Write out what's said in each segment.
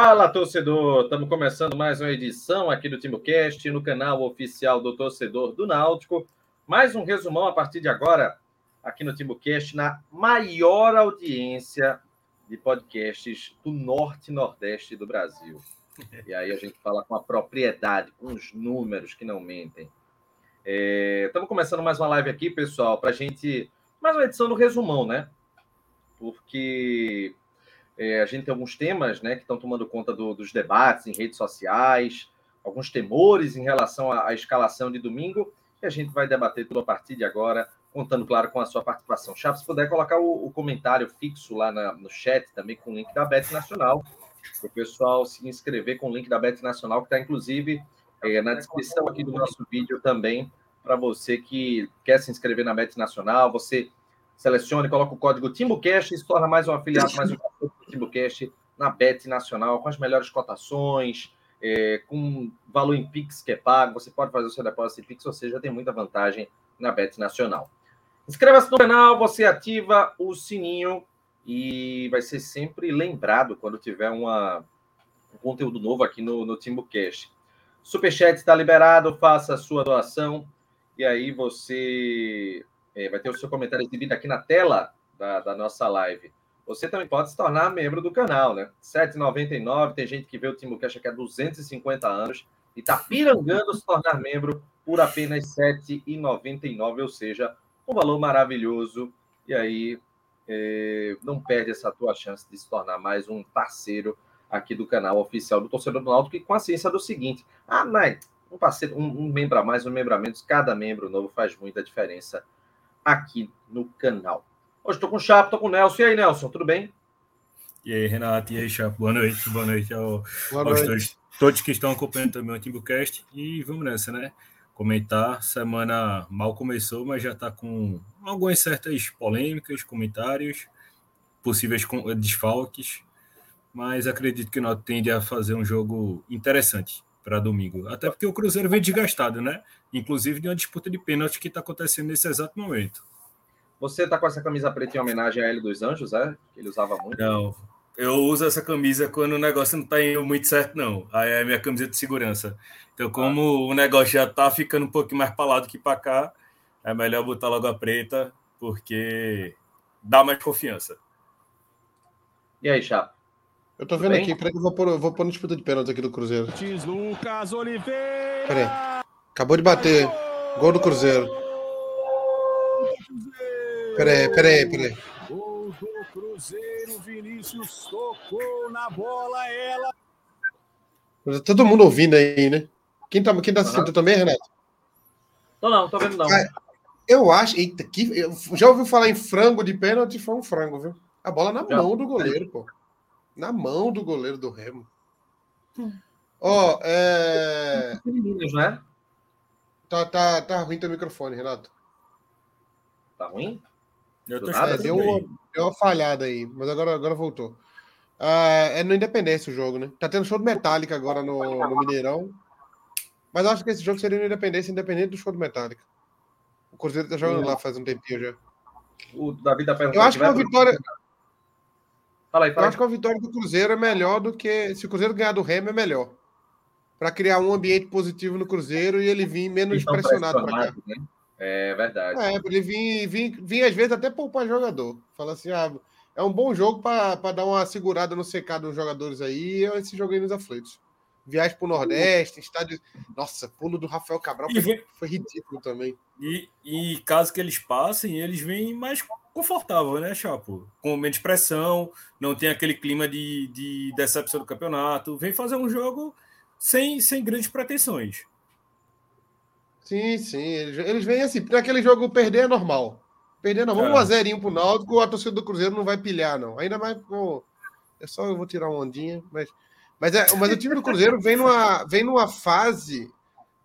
Fala, torcedor! Estamos começando mais uma edição aqui do TimbuCast no canal oficial do torcedor do Náutico. Mais um resumão a partir de agora aqui no TimbuCast na maior audiência de podcasts do norte e nordeste do Brasil. E aí a gente fala com a propriedade, com os números que não mentem. É, estamos começando mais uma live aqui, pessoal, para a gente. Mais uma edição do resumão, né? Porque é, a gente tem alguns temas né, que estão tomando conta do, dos debates em redes sociais, alguns temores em relação à, à, escalação de domingo, e a gente vai debater tudo a partir de agora, contando, claro, com a sua participação. Chaves, se puder colocar o, o comentário fixo lá na, no chat, também com o link da Bet Nacional, para o pessoal se inscrever com o link da Bet Nacional, que está, inclusive, é, na descrição aqui do nosso vídeo também, para você que quer se inscrever na Bet Nacional, você selecione, coloca o código TimbuCast e se torna mais um afiliado, mais um TimbuCast na Bet Nacional, com as melhores cotações, é, com valor em Pix que é pago, você pode fazer o seu depósito em Pix, ou seja, tem muita vantagem na Bet Nacional. Inscreva-se no canal, você ativa o sininho e vai ser sempre lembrado quando tiver uma, um conteúdo novo aqui no, no TimbuCast. Superchat está liberado, faça a sua doação e aí você vai ter o seu comentário exibido aqui na tela da, da, nossa live. Você também pode se tornar membro do canal, né? R$ 7,99. Tem gente que vê o Timo Cash aqui há 250 anos e está pirangando se tornar membro por apenas R$ 7,99, ou seja, um valor maravilhoso. E aí é, não perde essa tua chance de se tornar mais um parceiro aqui do canal oficial do Torcedor do Náutico e com a ciência do seguinte: ah, mas um parceiro, um, um membro a mais, um membro a menos, cada membro novo faz muita diferença aqui no canal. Hoje estou com o Chapo, estou com o Nelson. E aí, Nelson, tudo bem? E aí, Renato, e aí, Chapo, boa noite, boa noite, ao, boa noite. aos todos, todos, que estão acompanhando também o TimbuCast. E vamos nessa, né? Comentar, semana mal começou, mas já está com algumas certas polêmicas, comentários, possíveis desfalques, mas acredito que nós tende a fazer um jogo interessante para domingo. Até porque o Cruzeiro vem desgastado, né? Inclusive de uma disputa de pênalti que está acontecendo nesse exato momento. Você está com essa camisa preta em homenagem a Hélio dos Anjos, é? Ele usava muito? Não. Eu uso essa camisa quando o negócio não está indo muito certo, não. Aí é a minha camisa de segurança. Então, como ah. o negócio já está ficando um pouquinho mais para lá do que para cá, é melhor botar logo a preta, porque dá mais confiança. E aí, Chapa? Eu tô vendo aqui, peraí que eu vou pôr, vou pôr no disputa de pênalti aqui do Cruzeiro. Lucas Oliveira! Peraí. Acabou de bater. Gol do Cruzeiro. Peraí, peraí, peraí. Gol do Cruzeiro, Vinícius tocou na bola, ela. Todo mundo ouvindo aí, né? Quem tá, quem tá assistindo também, Renato? Tô não, tô vendo não. Eu acho. Eita, que, já ouviu falar em frango de pênalti? Foi um frango, viu? A bola na já. mão do goleiro, pô na mão do goleiro do Remo. Hum. Ó, oh, é. né? Tá, tá, tá ruim teu microfone, Renato. Tá ruim? Eu tô é, deu, uma, deu uma falhada aí, mas agora, agora voltou. Ah, é no Independência o jogo, né? Tá tendo show do Metallica agora no, no Mineirão. Mas eu acho que esse jogo seria no Independência, independente do show do Metallica. O Cruzeiro tá jogando lá faz um tempinho já. O Davi tá perguntando. Eu acho que é uma vitória. Fala aí, fala Eu acho que a vitória do Cruzeiro é melhor do que. Se o Cruzeiro ganhar do Remo, é melhor. Para criar um ambiente positivo no Cruzeiro e ele vir menos pressionado para cá. Né? É verdade. É, ele vir, vir, vir, às vezes, até poupar jogador. Fala assim: ah, é um bom jogo para dar uma segurada no secado dos jogadores aí. Esse jogo aí nos aflitos. Viagem para o Nordeste, estádio. Nossa, pulo do Rafael Cabral foi, foi ridículo também. E, e caso que eles passem, eles vêm mais confortável, né, Chapo? Com menos pressão, não tem aquele clima de, de decepção do campeonato. Vem fazer um jogo sem, sem grandes pretensões. Sim, sim. Eles, eles vêm assim, para aquele jogo perder é normal. Perder não, vamos é. um a zerinho pro Náutico, a torcida do Cruzeiro não vai pilhar, não. Ainda mais, pô, é só eu vou tirar uma ondinha, mas mas, é, mas o time do Cruzeiro vem numa, vem numa fase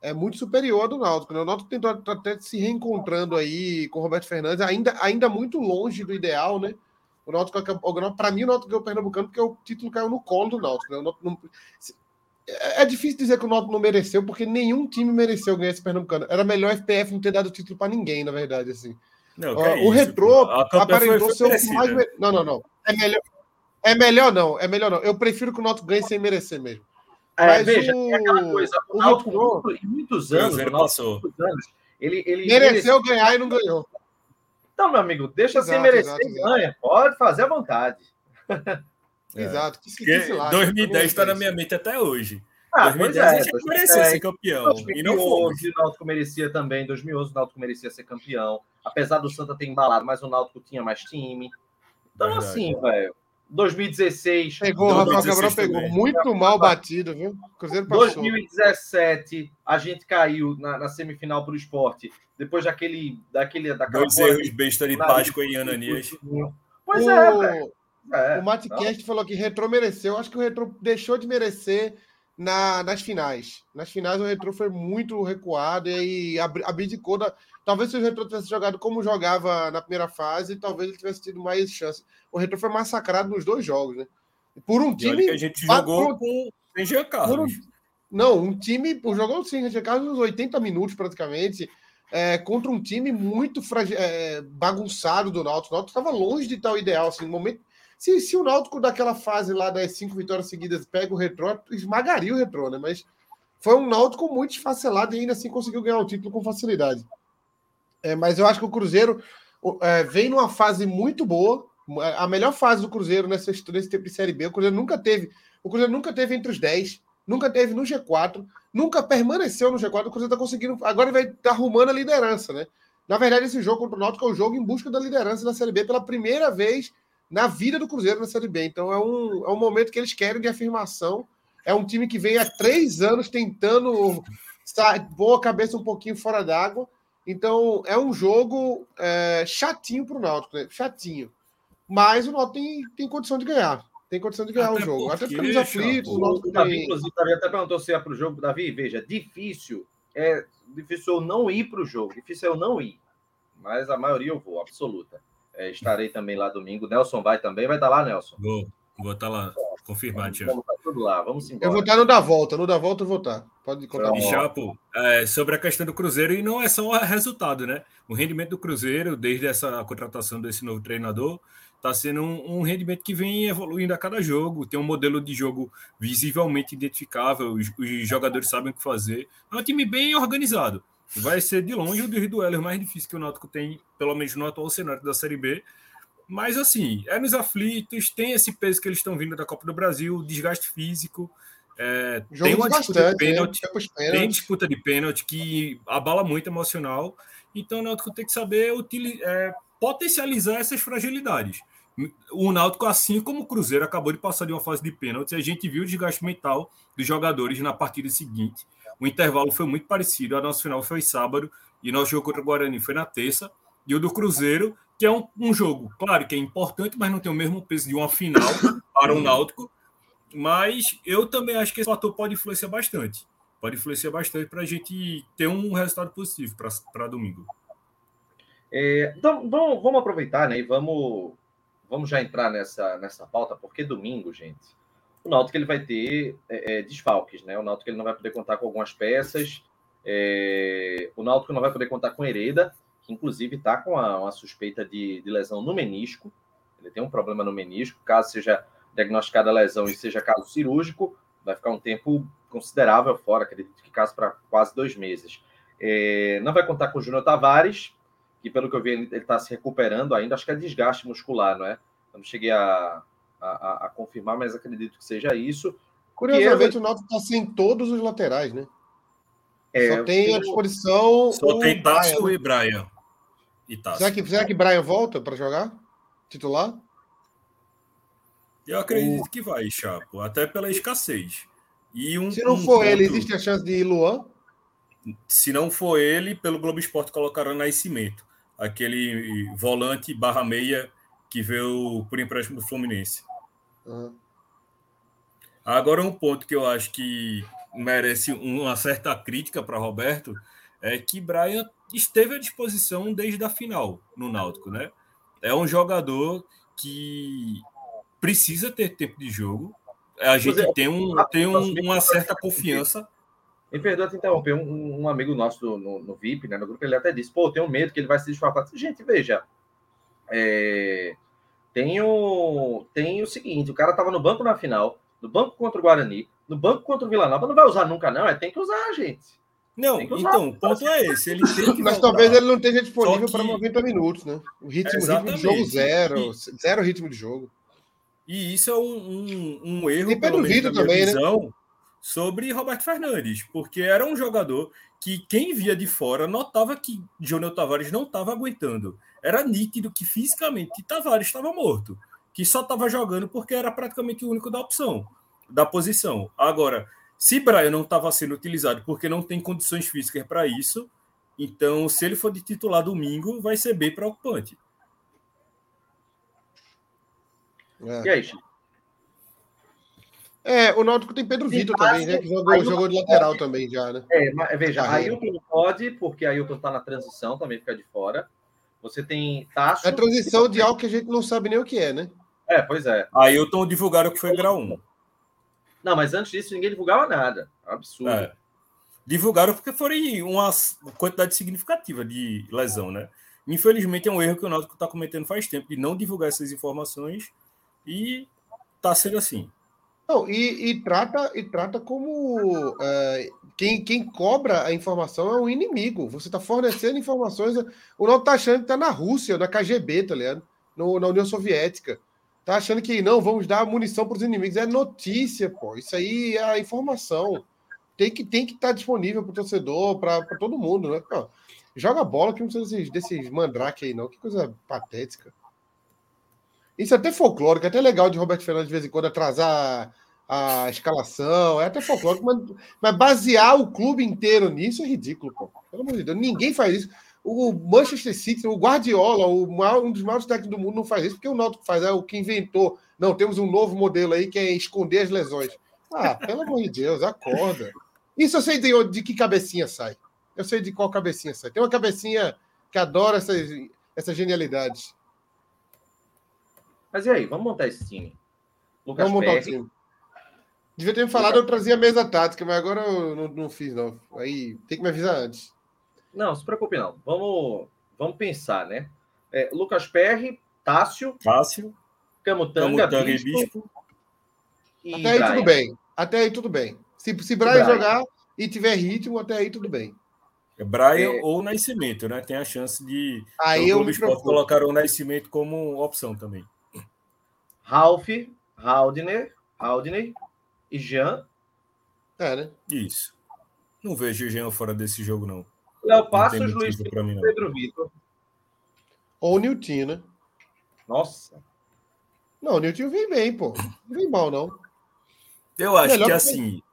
é muito superior do Náutico. Né? O Náutico tentou até se reencontrando aí com o Roberto Fernandes, ainda, ainda muito longe do ideal, né? O Náutico, para mim, o Náutico ganhou o Pernambucano porque o título caiu no colo do Náutico. Né? O Náutico não, é, é difícil dizer que o Náutico não mereceu, porque nenhum time mereceu ganhar esse Pernambucano. Era melhor o FPF não ter dado título para ninguém, na verdade, assim. Não, o isso, Retrô aparentou ser o mais... Não, não, não. É melhor... É melhor não, é melhor não. Eu prefiro que o Náutico ganhe sem merecer mesmo. É, Mas veja, o... é aquela coisa, o, o Náutico, em muitos anos, o passou. Muitos anos, ele, ele mereceu ganhar e não ganhou. Então, meu amigo, deixa exato, sem merecer e ganha. Pode fazer à vontade. É. Exato. Que, que, que 2010 está na minha mente até hoje. Ah, 2010 é, a gente merecia ser campeão. 2011, e não fomos. o Náutico merecia também. Em 2011 o Náutico merecia ser campeão. Apesar do Santa ter embalado, mas o Náutico tinha mais time. Então, Verdade. assim, velho. 2016. Pegou, o Rafael Cabral pegou. Também. Muito mal batido, viu? Cruzeiro passou. 2017, a gente caiu na, na semifinal para o esporte. Depois daquele. daquele daquela Dois erros besta de Páscoa e Ananias. Pois o... é, velho. É, o Matcast falou que Retro mereceu. Acho que o Retro deixou de merecer na, nas finais. Nas finais o Retro foi muito recuado e aí abdicou da. Talvez se o Retro tivesse jogado como jogava na primeira fase, talvez ele tivesse tido mais chance. O Retro foi massacrado nos dois jogos, né? Por um time. que a gente jogou com Jean Carlos. Um... Não, um time. Jogou sem Jean Carlos uns 80 minutos praticamente. É, contra um time muito frag... é, bagunçado do Náutico. O Náutico estava longe de tal ideal. Assim, no momento se, se o Náutico daquela fase lá das cinco vitórias seguidas pega o retrô, esmagaria o retrô, né? Mas foi um Náutico muito esfacelado e ainda assim conseguiu ganhar o título com facilidade. É, mas eu acho que o Cruzeiro é, vem numa fase muito boa, a melhor fase do Cruzeiro nessa, nesse tempo de Série B. O Cruzeiro nunca teve, o Cruzeiro nunca teve entre os 10, nunca teve no G4, nunca permaneceu no G4. O Cruzeiro está conseguindo, agora vai estar tá arrumando a liderança, né? Na verdade, esse jogo contra o Náutico é um jogo em busca da liderança da Série B pela primeira vez na vida do Cruzeiro na Série B. Então é um, é um momento que eles querem de afirmação. É um time que vem há três anos tentando boa cabeça um pouquinho fora d'água. Então é um jogo é, chatinho para o Náutico, né? chatinho. Mas o Náutico tem, tem condição de ganhar. Tem condição de ganhar o jogo. Até porque nos aflitos. O, Davi, inclusive, até perguntou se é para o jogo. Davi, veja, difícil é difícil eu não ir para o jogo. Difícil eu não ir. Mas a maioria eu vou, absoluta. É, estarei também lá domingo. Nelson vai também. Vai estar lá, Nelson? Vou, vou estar lá. Confirmado, Vamos estar tudo lá. Vamos embora. Eu vou estar no da volta. No da volta eu vou estar. Pode contar. E, Chapo, é, sobre a questão do Cruzeiro, e não é só o resultado, né? O rendimento do Cruzeiro, desde essa contratação desse novo treinador, está sendo um, um, rendimento que vem evoluindo a cada jogo. Tem um modelo de jogo visivelmente identificável. Os, os jogadores sabem o que fazer. É um time bem organizado vai ser de longe o dos duelos mais difícil que o Náutico tem, pelo menos no atual cenário da Série B. Mas assim, é nos aflitos, tem esse peso que eles estão vindo da Copa do Brasil, desgaste físico. É, tem uma disputa de pênalti, né? tem disputa de pênalti que abala muito emocional. Então o Náutico tem que saber utilizar, é, potencializar essas fragilidades. O Náutico, assim como o Cruzeiro, acabou de passar de uma fase de pênalti, a gente viu o desgaste mental dos jogadores na partida seguinte. O intervalo foi muito parecido. A nossa final foi sábado e nosso jogo contra o Guarani foi na terça. E o do Cruzeiro, que é um, um jogo, claro que é importante, mas não tem o mesmo peso de uma final para o Náutico. Mas eu também acho que esse fator pode influenciar bastante. Pode influenciar bastante para a gente ter um resultado positivo para domingo. É, então, vamos, vamos aproveitar né, e vamos, vamos já entrar nessa, nessa pauta, porque domingo, gente, o Náutico ele vai ter é, é, desfalques, né? O Náutico ele não vai poder contar com algumas peças. É... O Náutico não vai poder contar com Hereda, que inclusive está com uma, uma suspeita de, de, lesão no menisco. Ele tem um problema no menisco. Caso seja diagnosticada a lesão e seja caso cirúrgico, vai ficar um tempo considerável fora, acredito que caso para quase dois meses. É... Não vai contar com o Júnior Tavares, que pelo que eu vi ele está se recuperando ainda. Acho que é desgaste muscular, não é? Eu não cheguei a, a, a, confirmar, mas acredito que seja isso. Curiosamente, o Náutico está sem todos os laterais, né? É, só tem à disposição. Só tem Tássio e Brian. E Será, que, será que Brian volta para jogar? Titular? Eu acredito o... que vai, Chapo, até pela escassez. E um, Se não um for ponto... ele, existe a chance de ir Luan? Se não for ele, pelo Globo Esporte colocaram Nascimento, aquele volante barra meia que veio por empréstimo do Fluminense. Uhum. Agora, um ponto que eu acho que merece uma certa crítica para Roberto é que Brian esteve à disposição desde a final no Náutico, né? É um jogador que precisa ter tempo de jogo, a gente tem, um, tem um, uma certa confiança. Me perdoa te interromper, um, um amigo nosso no, no, VIP, né, no grupo, ele até disse, pô, tenho medo que ele vai se disfarçar. Gente, veja, é, tem, o, tem o seguinte, o cara tava no banco na final, no banco contra o Guarani, no banco contra o Vila Nova, não vai usar nunca não, é tem que usar, gente. Não, então, o ponto é esse. Ele tem que Mas talvez ele não esteja disponível que... para 90 minutos, né? O ritmo, ritmo de jogo zero, e... zero ritmo de jogo. E isso é um, um, um erro, e pelo menos, também, né? visão, né? sobre Roberto Fernandes, porque era um jogador que quem via de fora notava que Júnior Tavares não estava aguentando. Era nítido que fisicamente Tavares estava morto, que só estava jogando porque era praticamente o único da opção, da posição. Agora, se Brian não estava sendo utilizado porque não tem condições físicas para isso, então se ele for de titular domingo, vai ser bem preocupante. É. E aí, Chico? É, o Náutico tem Pedro Vitor também, né? Que jogou, jogou de lateral pode. também já, né? É, mas, veja, Ailton não pode, porque Ailton está na transição, também fica de fora. Você tem Tasso. É a transição de algo que a gente não sabe nem o que é, né? É, pois é. Ailton divulgaram que foi grau 1. Não, mas antes disso ninguém divulgava nada. Absurdo. É. Divulgaram porque foi uma quantidade significativa de lesão, né? Infelizmente é um erro que o Náutico está cometendo faz tempo de não divulgar essas informações e está sendo assim. Não, e, e, trata e trata como é, quem, quem cobra a informação é o inimigo. Você está fornecendo informações. O Náutico está achando que está na Rússia, na KGB, tá ligado? No, na União Soviética. Tá achando que não, vamos dar munição para os inimigos. É notícia, pô. Isso aí é a informação. Tem que tem que estar tá disponível para o torcedor, para todo mundo, né? Pô, joga bola que não precisa desses, desses mandrake aí, não. Que coisa patética. Isso é até folclórico, é até legal de Roberto Fernandes de vez em quando atrasar a escalação, é até folclórico, mas, mas basear o clube inteiro nisso é ridículo, pô. Pelo amor de Deus, ninguém faz isso. O Manchester City, o Guardiola, o maior, um dos maiores técnicos do mundo, não faz isso, porque o Náutico faz, é o que inventou. Não, temos um novo modelo aí que é esconder as lesões. Ah, pelo amor de Deus, acorda. Isso eu sei de, de que cabecinha sai. Eu sei de qual cabecinha sai. Tem uma cabecinha que adora essas, essas genialidades. Mas e aí, vamos montar esse time? Lucas vamos montar o time. Devia ter me falado, eu trazia a mesa tática, mas agora eu não, não fiz, não. Aí tem que me avisar antes. Não, se preocupe não. Vamos, vamos pensar, né? É, Lucas Perry, Tássio. Tássio. Camutanga, Camutanga Bispo, e Bispo. E até aí Brian. tudo bem. Até aí tudo bem. Se, se Brian, Brian, jogar e tiver ritmo, até aí tudo bem. É Brian é... ou Nascimento, né? Tem a chance de. Aí eu me colocar o Nascimento como opção também. Ralph, Haldner, Haldner e Jean. É, né? Isso. Não vejo o Jean fora desse jogo, não. Léo Passos, Luiz Felipe mim, Pedro Vitor. Ou o Nilton, né? Nossa. Não, o Nilton vem bem, pô. Não vem mal, não. Eu acho Melhor que, que assim.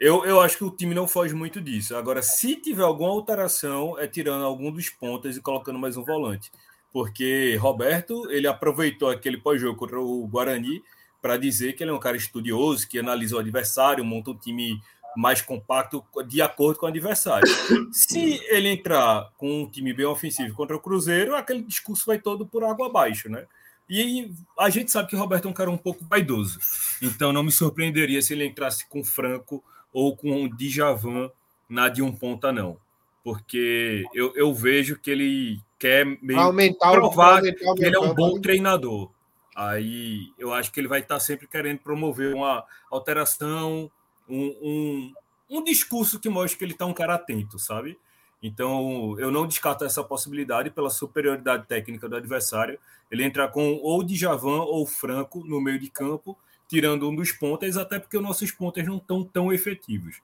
Eu, eu acho que o time não foge muito disso. Agora, se tiver alguma alteração, é tirando algum dos pontos e colocando mais um volante. Porque Roberto, ele aproveitou aquele pós-jogo contra o Guarani para dizer que ele é um cara estudioso, que analisa o adversário, monta um time mais compacto de acordo com o adversário. Se ele entrar com um time bem ofensivo contra o Cruzeiro, aquele discurso vai todo por água abaixo, né? E a gente sabe que o Roberto é um cara um pouco vaidoso. Então não me surpreenderia se ele entrasse com Franco ou com o Djavan na de um ponta, não. Porque eu, eu vejo que ele quer meio aumentar provar o, aumentar que ele é um bom treinador. Aí eu acho que ele vai estar sempre querendo promover uma alteração, um, um, um discurso que mostre que ele está um cara atento, sabe? Então, eu não descarto essa possibilidade pela superioridade técnica do adversário. Ele entrar com ou Djavan ou Franco no meio de campo, tirando um dos pontas, até porque os nossos pontas não estão tão efetivos.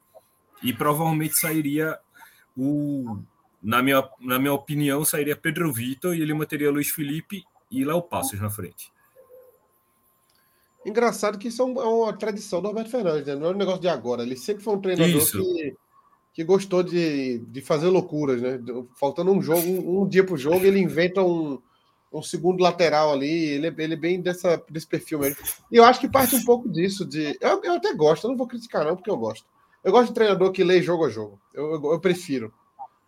E provavelmente sairia o. Na minha, na minha opinião, sairia Pedro Vitor e ele manteria Luiz Felipe e Léo Passos na frente. Engraçado que isso é, é uma tradição do Roberto Fernandes, né? não é um negócio de agora. Ele sempre foi um treinador que, que gostou de, de fazer loucuras, né? Faltando um jogo, um, um dia para o jogo, ele inventa um, um segundo lateral ali. Ele, é, ele é bem dessa, desse perfil mesmo. E eu acho que parte um pouco disso. de Eu, eu até gosto, eu não vou criticar, não, porque eu gosto. Eu gosto de treinador que lê jogo a jogo. Eu, eu, eu prefiro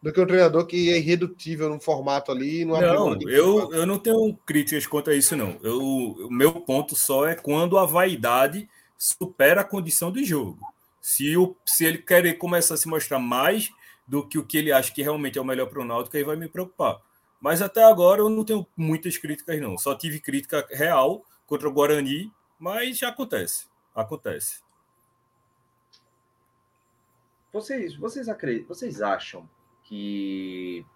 do que um treinador que é irredutível num formato ali. Não, não eu, eu não tenho críticas quanto a isso, não. Eu, o meu ponto só é quando a vaidade supera a condição do jogo. Se, o, se ele querer começar a se mostrar mais do que o que ele acha que realmente é o melhor para o Náutico, aí vai me preocupar. Mas até agora eu não tenho muitas críticas, não. Só tive crítica real contra o Guarani, mas acontece. Acontece. Vocês, vocês acreditam, vocês acham que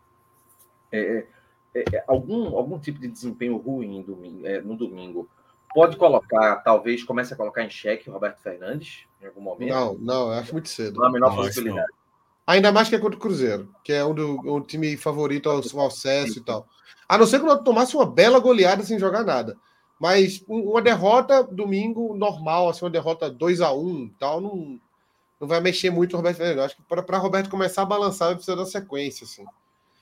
é, é, é, algum, algum tipo de desempenho ruim domingo, é, no domingo pode colocar, talvez comece a colocar em xeque o Roberto Fernandes em algum momento? Não, não, eu acho muito cedo. Não a menor possibilidade. Ainda mais que é contra o Cruzeiro, que é um, do, um time favorito ao, ao acesso e tal. A não ser que o tomasse uma bela goleada sem jogar nada. Mas uma derrota domingo normal, assim, uma derrota 2 a 1 tal, não, não vai mexer muito o Roberto Fernandes. Acho que para Roberto começar a balançar, vai precisar da sequência, assim.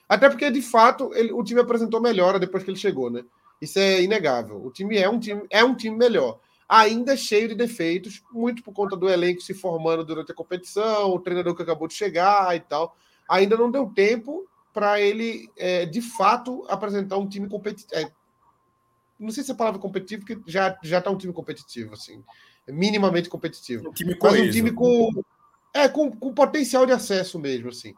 Até porque, de fato, ele, o time apresentou melhora depois que ele chegou, né? Isso é inegável. O time é um time, é um time melhor ainda cheio de defeitos, muito por conta do elenco se formando durante a competição, o treinador que acabou de chegar e tal. Ainda não deu tempo para ele, é, de fato, apresentar um time competitivo. É, não sei se é a palavra competitivo, porque já já está um time competitivo, assim, minimamente competitivo. Um time Mas um time com, é, com, com potencial de acesso mesmo, assim.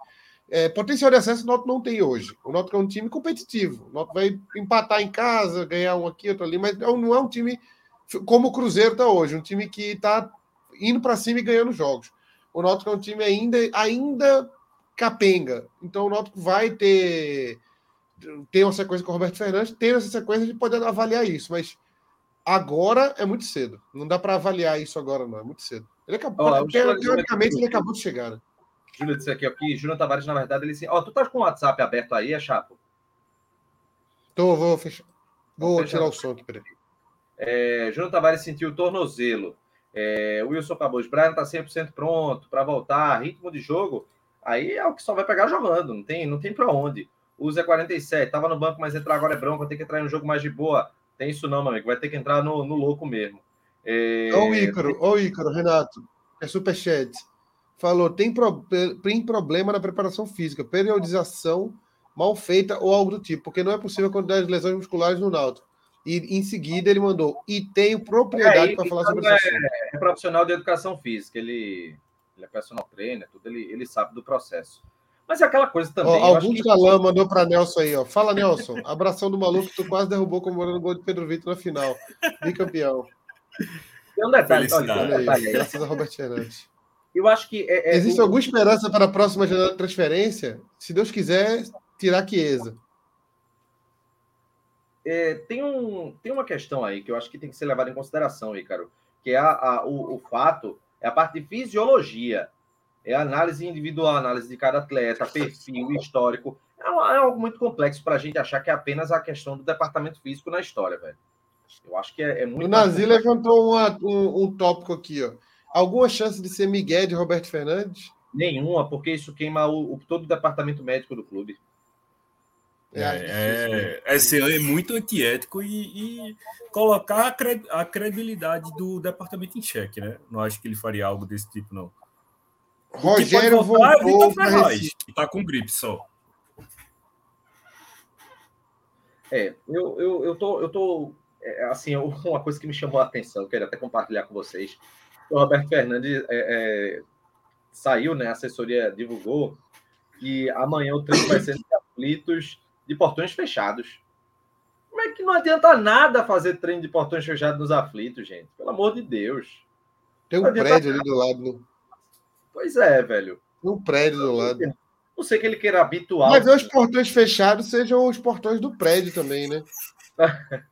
É, potencial de acesso o Noto não tem hoje. O Noto é um time competitivo. O Noto vai empatar em casa, ganhar um aqui, outro ali, mas não é um time como o Cruzeiro está hoje, um time que está indo para cima e ganhando jogos. O Náutico é um time ainda, ainda capenga. Então o Náutico vai ter ter uma sequência com o Roberto Fernandes, ter essa sequência a gente pode avaliar isso, mas agora é muito cedo. Não dá para avaliar isso agora, não. É muito cedo. Ele acabou, Olá, teoricamente, ele acabou de chegar. Né? Júlio disse aqui, aqui, Júlio Tavares, na verdade, ele disse: Ó, oh, tu tá com o WhatsApp aberto aí, é chato? Tô, vou fechar. Vou tirar o som aqui, peraí. É, Júnior Tavares sentiu o tornozelo. É, Wilson Cabos, Brian está 100% pronto para voltar, ritmo de jogo. Aí é o que só vai pegar jogando, não tem, não tem para onde. O Zé 47 estava no banco, mas entrar agora é bronco, ter que entrar em um jogo mais de boa. Tem isso não, meu amigo, vai ter que entrar no, no louco mesmo. É... Ô Ícaro, ô Ícaro, Renato, é superchat. Falou, tem, pro, tem problema na preparação física, periodização mal feita ou algo do tipo, porque não é possível a quantidade de lesões musculares no Náutico. E em seguida ele mandou, e tenho propriedade é, para falar sobre isso. É, é profissional de educação física, ele, ele é personal trainer, tudo, ele, ele sabe do processo. Mas é aquela coisa também. Ó, algum galã que... mandou para Nelson aí, ó. Fala, Nelson. Abração do maluco, tu quase derrubou comemorando o gol de Pedro Vitor na final. Bicampeão. Tem um detalhe, olha, olha, um detalhe aí. Graças a Robert Fernandes. Eu acho que. É, é Existe o... alguma esperança para a próxima janela de transferência? Se Deus quiser, tirar Chiesa é, tem, um, tem uma questão aí que eu acho que tem que ser levada em consideração, Ícaro, que é a, a o, o, fato, é a parte de fisiologia, é análise individual, análise de cada atleta, perfil, histórico. É, é algo muito complexo para a gente achar que é apenas a questão do departamento físico na história, velho. Eu acho que é, é muito. O Nazi levantou uma, um, um tópico aqui, ó. Alguma chance de ser Miguel de Roberto Fernandes? Nenhuma, porque isso queima o, o todo o departamento médico do clube. É, é, é, esse é muito antiético e, e colocar a, cred, a, credibilidade do departamento em xeque, né? Não acho que ele faria algo desse tipo, não. Rogério voltou é que tá com gripe só. É, eu, eu, eu tô, eu tô é, assim, uma coisa que me chamou a atenção, eu queria até compartilhar com vocês. O Roberto Fernandes é, é, saiu, né? A assessoria divulgou que amanhã o treino vai ser de aflitos de portões fechados. Como é que não adianta nada fazer treino de portões fechados nos aflitos, gente? Pelo amor de Deus. Tem um prédio ali do lado. Pois é, velho. Um prédio do lado. Não sei que ele queira habituar. Mas os portões fechados sejam os portões do prédio também, né?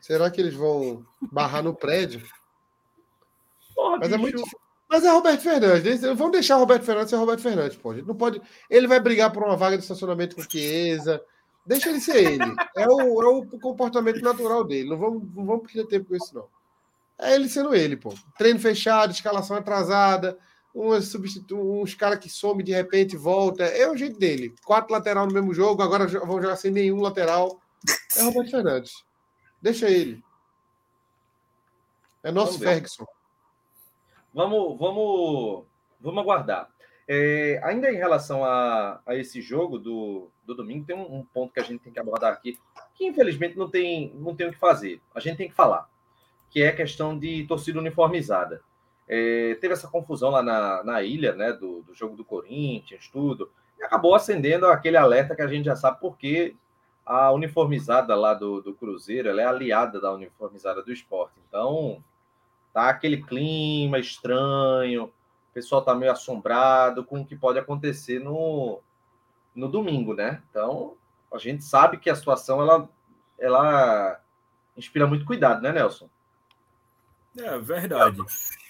Será que eles vão barrar no prédio? Porra, Mas bicho. é muito. Mas é Roberto Fernandes. Vamos deixar Roberto Fernandes ser Roberto Fernandes, pô. não pode. Ele vai brigar por uma vaga de estacionamento com Chiesa. Deixa ele ser ele. É o, é o comportamento natural dele. Não vamos, não vamos perder tempo com isso, não. É ele sendo ele, pô. Treino fechado, escalação atrasada, uns, substitu... uns caras que some de repente volta. É o jeito dele. Quatro lateral no mesmo jogo, agora vão jogar sem nenhum lateral. É Roberto Fernandes. Deixa ele. É nosso vamos Ferguson. Vamos, vamos, vamos aguardar. É, ainda em relação a, a esse jogo do, do domingo, tem um, um, ponto que a gente tem que abordar aqui, que infelizmente não tem, não tem o que fazer. A gente tem que falar, que é a questão de torcida uniformizada. É, teve essa confusão lá na, na ilha, né, do, do jogo do Corinthians, tudo, e acabou acendendo aquele alerta que a gente já sabe porque a uniformizada lá do, do Cruzeiro, ela é aliada da uniformizada do esporte. Então, tá aquele clima estranho, o pessoal tá meio assombrado com o que pode acontecer no, no domingo, né? Então, a gente sabe que a situação, ela, ela inspira muito cuidado, né, Nelson? É verdade.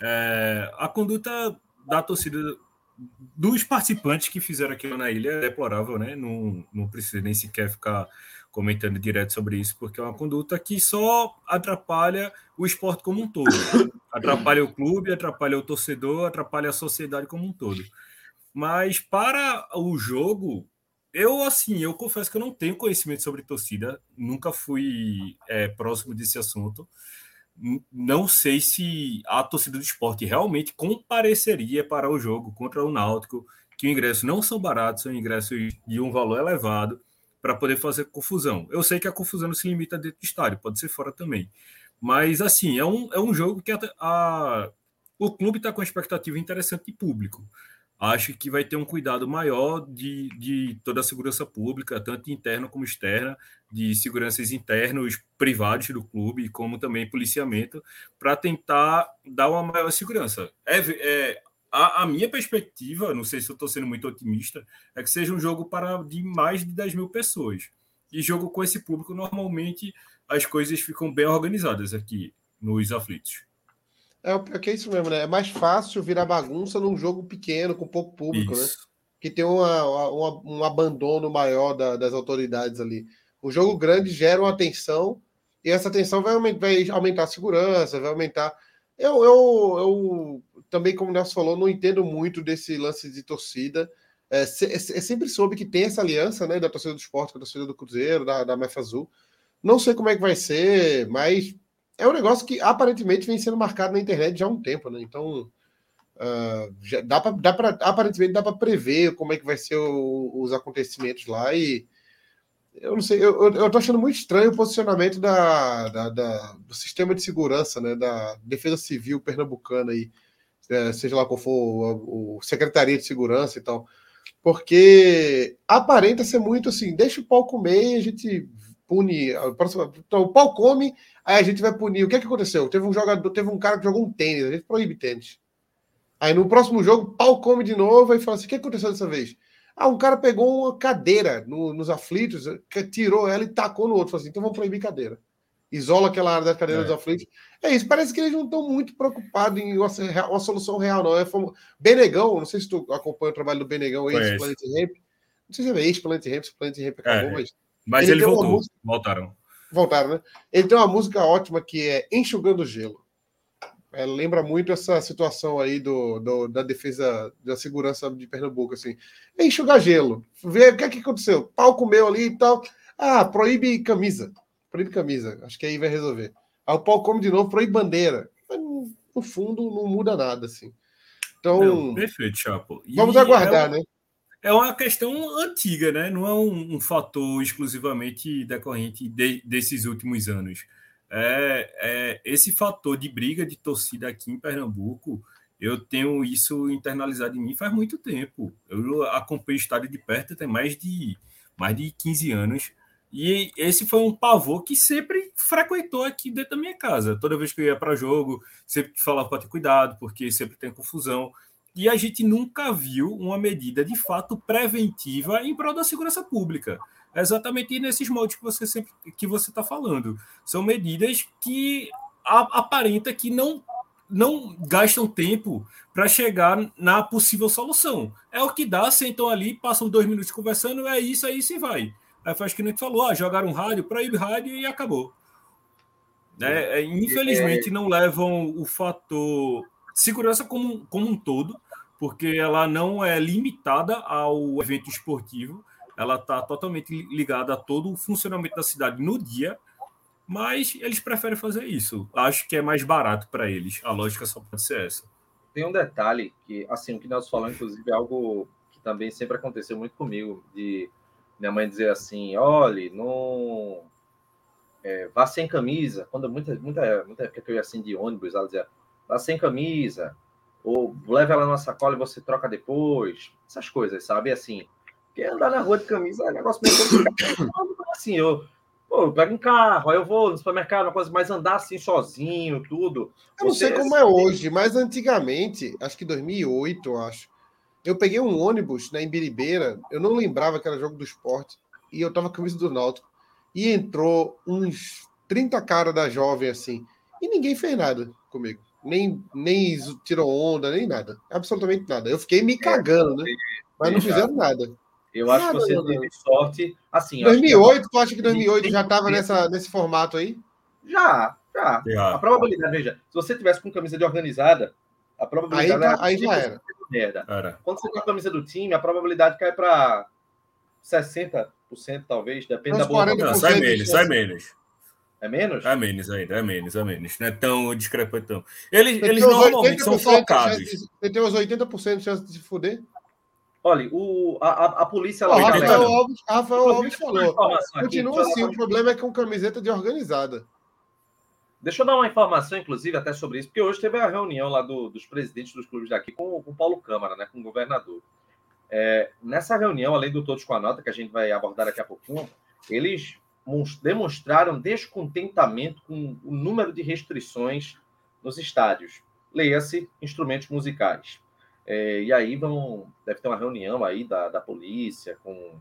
É, a conduta da torcida dos participantes que fizeram aquilo na ilha é deplorável, né? Não, não precisa nem sequer ficar comentando direto sobre isso, porque é uma conduta que só atrapalha o esporte como um todo. Atrapalha o clube, atrapalha o torcedor, atrapalha a sociedade como um todo. Mas para o jogo, eu assim, eu confesso que eu não tenho conhecimento sobre torcida, nunca fui é, próximo desse assunto não sei se a torcida do esporte realmente compareceria para o jogo contra o Náutico, que os ingressos não são baratos, são ingressos de um valor elevado, para poder fazer confusão. Eu sei que a confusão não se limita dentro do estádio, pode ser fora também. Mas, assim, é um, é um jogo que a, a o clube está com uma expectativa interessante de público acho que vai ter um cuidado maior de, de toda a segurança pública, tanto interna como externa, de seguranças internos privados do clube, como também policiamento, para tentar dar uma maior segurança. É, é a, a, minha perspectiva, não sei se eu estou sendo muito otimista, é que seja um jogo para de mais de 10 mil pessoas. E jogo com esse público, normalmente as coisas ficam bem organizadas aqui nos aflitos. É, é que é isso mesmo, né? É mais fácil virar bagunça num jogo pequeno, com pouco público, né? isso. né? Que tem uma, uma, um abandono maior da, das autoridades ali. O jogo grande gera uma tensão, e essa tensão vai, vai aumentar a segurança, vai aumentar. Eu, eu, eu também, como o Nelson falou, não entendo muito desse lance de torcida. É, é, é, sempre soube que tem essa aliança né, da torcida do esporte com a torcida do Cruzeiro, da, da Mefa Azul. Não sei como é que vai ser, mas é um negócio que aparentemente vem sendo marcado na internet já há um tempo, né? Então, uh, já dá para dá pra, aparentemente dá para prever como é que vai ser o, os acontecimentos lá e eu não sei, eu, eu tô achando muito estranho o posicionamento da, da, da, do sistema de segurança, né, da Defesa Civil pernambucana aí, é, seja lá qual for o, o Secretaria de Segurança e tal, porque aparenta ser muito assim, deixa o pau comer, a gente pune. Então, o pau come, aí a gente vai punir. O que, é que aconteceu? Teve um jogador, teve um cara que jogou um tênis, a gente proíbe tênis. Aí no próximo jogo, pau come de novo e fala assim: o que aconteceu dessa vez? Ah, um cara pegou uma cadeira no, nos aflitos, tirou ela e tacou no outro. Falou assim: então vamos proibir cadeira. Isola aquela área da cadeira é. dos aflitos. É isso, parece que eles não estão muito preocupados em uma, uma, solução real, não. É como... Benegão, não sei se tu acompanha o trabalho do Benegão, ex-Planet Ramp. Não sei se é ex-Planet Ramp, se Planet Ramp acabou, é. mas mas ele, ele voltou, música... voltaram. Voltaram, né? Ele tem uma música ótima que é Enxugando Gelo. É, lembra muito essa situação aí do, do, da defesa da segurança de Pernambuco, assim. Enxugar gelo. Vê o que, é que aconteceu. Pau comeu ali e tal. Ah, proíbe camisa. Proíbe camisa. Acho que aí vai resolver. Aí o pau come de novo, proíbe bandeira. no fundo, não muda nada, assim. Então. Não, perfeito, Chapo. E vamos aguardar, é né? É uma questão antiga, né? Não é um, um fator exclusivamente decorrente de, desses últimos anos. É, é, esse fator de briga de torcida aqui em Pernambuco, eu tenho isso internalizado em mim faz muito tempo. Eu acompanho o estádio de perto tem mais de mais de 15 anos. E esse foi um pavor que sempre frequentou aqui dentro da minha casa. Toda vez que eu ia para jogo, sempre falava para ter cuidado, porque sempre tem confusão e a gente nunca viu uma medida de fato preventiva em prol da segurança pública. É exatamente nesses moldes que você sempre que você está falando. São medidas que aparenta que não não gastam tempo para chegar na possível solução. É o que dá, sentam ali, passam dois minutos conversando, é isso, é isso e vai. Aí faz que a gente falou, ah, jogaram um rádio, proíbe rádio e acabou. É, é, infelizmente não levam o fator segurança como, como um todo, porque ela não é limitada ao evento esportivo, ela está totalmente ligada a todo o funcionamento da cidade no dia, mas eles preferem fazer isso. Acho que é mais barato para eles. A lógica só pode ser essa. Tem um detalhe que, assim, o que nós falamos, inclusive, é algo que também sempre aconteceu muito comigo, de minha mãe dizer assim, olhe, não é, vá sem camisa. Quando muita, muita, muita época que eu ia assim de ônibus, ela dizia, vá sem camisa, ou leva ela na sacola e você troca depois, essas coisas, sabe? Assim, porque andar na rua de camisa é um negócio meio complicado. assim, eu, pô, eu pego um carro, aí eu vou no supermercado, uma coisa, mas andar assim sozinho, tudo. Eu não sei como é hoje, mas antigamente, acho que 2008, acho, eu peguei um ônibus na Embiribeira, eu não lembrava que era jogo do esporte, e eu tava com a camisa do Náutico, e entrou uns 30 caras da jovem assim, e ninguém fez nada comigo. Nem, nem tirou onda, nem nada. Absolutamente nada. Eu fiquei me cagando, né? Mas não fizeram nada. Eu acho que você teve sorte. Assim, 2008, tu acha que 2008 já estava nessa, nesse formato aí? Já, já. A probabilidade, veja, se você tivesse com camisa de organizada, a probabilidade. Aí, tá, aí já era. Merda. era. Quando você tem a camisa do time, a probabilidade cai para 60%, talvez, depende da boa. Não, sai menos, sai menos. É menos? É menos ainda, é menos, é menos. Não é tão discrepantão. Eles, eles normalmente são focados. Você tem uns 80% de chance de se fuder? Olha, o, a, a polícia... Lá, Rafael Alves, Rafael Alves falou. Continua assim, o problema é com camiseta de organizada. Deixa eu dar uma informação, inclusive, até sobre isso, porque hoje teve a reunião lá do, dos presidentes dos clubes daqui com, com o Paulo Câmara, né, com o governador. É, nessa reunião, além do Todos com a Nota, que a gente vai abordar daqui a pouquinho, eles demonstraram descontentamento com o número de restrições nos estádios. Leia-se instrumentos musicais. É, e aí vão, deve ter uma reunião aí da, da polícia com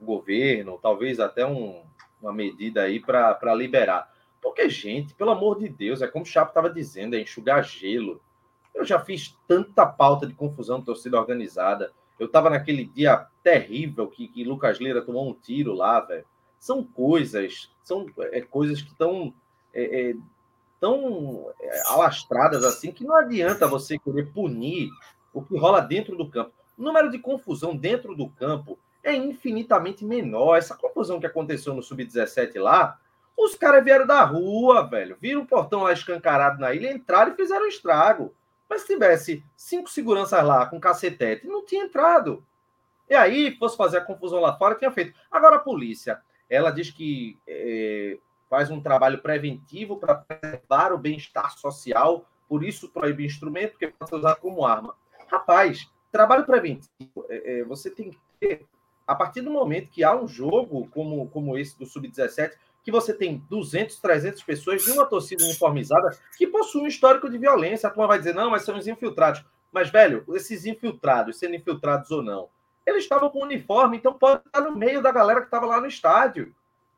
o governo, talvez até um, uma medida aí para liberar. Porque, gente, pelo amor de Deus, é como o Chapo estava dizendo, é enxugar gelo. Eu já fiz tanta pauta de confusão de torcida organizada. Eu estava naquele dia terrível que, que Lucas Leira tomou um tiro lá, velho. São coisas, são é, coisas que estão é, é, tão é, alastradas assim que não adianta você querer punir o que rola dentro do campo. O número de confusão dentro do campo é infinitamente menor. Essa confusão que aconteceu no Sub-17 lá, os caras vieram da rua, velho. Viram o portão lá escancarado na ilha, entraram e fizeram estrago. Mas se tivesse cinco seguranças lá com cacetete, não tinha entrado. E aí, fosse fazer a confusão lá fora, tinha feito. Agora a polícia, ela diz que é, faz um trabalho preventivo para preservar o bem-estar social, por isso proíbe instrumento, porque pode ser usado como arma. Rapaz, trabalho preventivo, é, é, você tem que ter, a partir do momento que há um jogo como, como esse do Sub-17, que você tem 200, 300 pessoas de uma torcida uniformizada que possui um histórico de violência. A turma vai dizer, não, mas são os infiltrados. Mas, velho, esses infiltrados, sendo infiltrados ou não, eles estavam com uniforme, então pode estar no meio da galera que estava lá no estádio.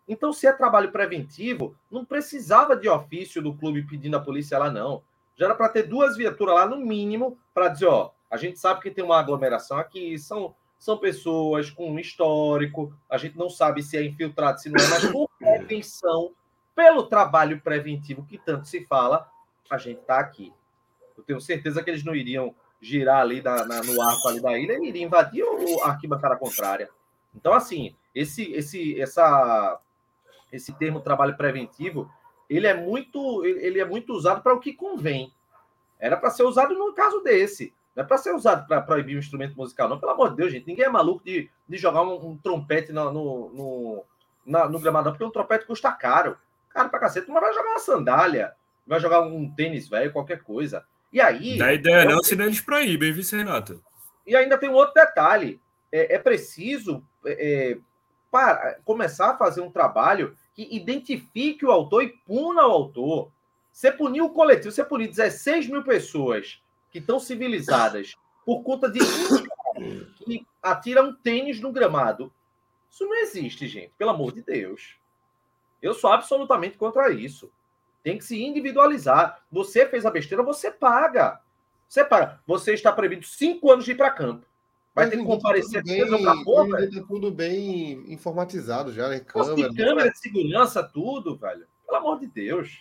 Então, se é trabalho preventivo, não precisava de ofício do clube pedindo a polícia lá, não. Já era para ter duas viaturas lá, no mínimo, para dizer, ó, a gente sabe que tem uma aglomeração aqui, são, são pessoas com um histórico, a gente não sabe se é infiltrado, se não é, mas por prevenção, pelo trabalho preventivo que tanto se fala, a gente está aqui. Eu tenho certeza que eles não iriam girar ali na, na, no arco ali da ilha e iriam invadir o, a arquibancada contrária. Então, assim, esse, esse, essa, esse termo trabalho preventivo, ele é muito, ele é muito usado para o que convém. Era para ser usado no caso desse. Não é para ser usado para proibir um instrumento musical, não. Pelo amor de Deus, gente. Ninguém é maluco de, de jogar um, um trompete no, no, no, na, no gramado, porque um trompete custa caro. Caro pra cacete. Mas vai jogar uma sandália, vai jogar um tênis velho, qualquer coisa. E aí. Da ideia não, se eles proíbem, viu, Renato? E ainda tem um outro detalhe. É, é preciso é, é, para, começar a fazer um trabalho que identifique o autor e puna o autor. Você puniu o coletivo, você puniu 16 mil pessoas que estão civilizadas por conta de que atira um tênis no gramado. Isso não existe, gente, pelo amor de Deus. Eu sou absolutamente contra isso. Tem que se individualizar. Você fez a besteira, você paga. Você paga. Você está proibido cinco anos de ir para campo. Vai Mas ter que comparecer bem, pra porra. Tá tudo bem informatizado já, né? Câmera, câmera de segurança, tudo, velho. Pelo amor de Deus.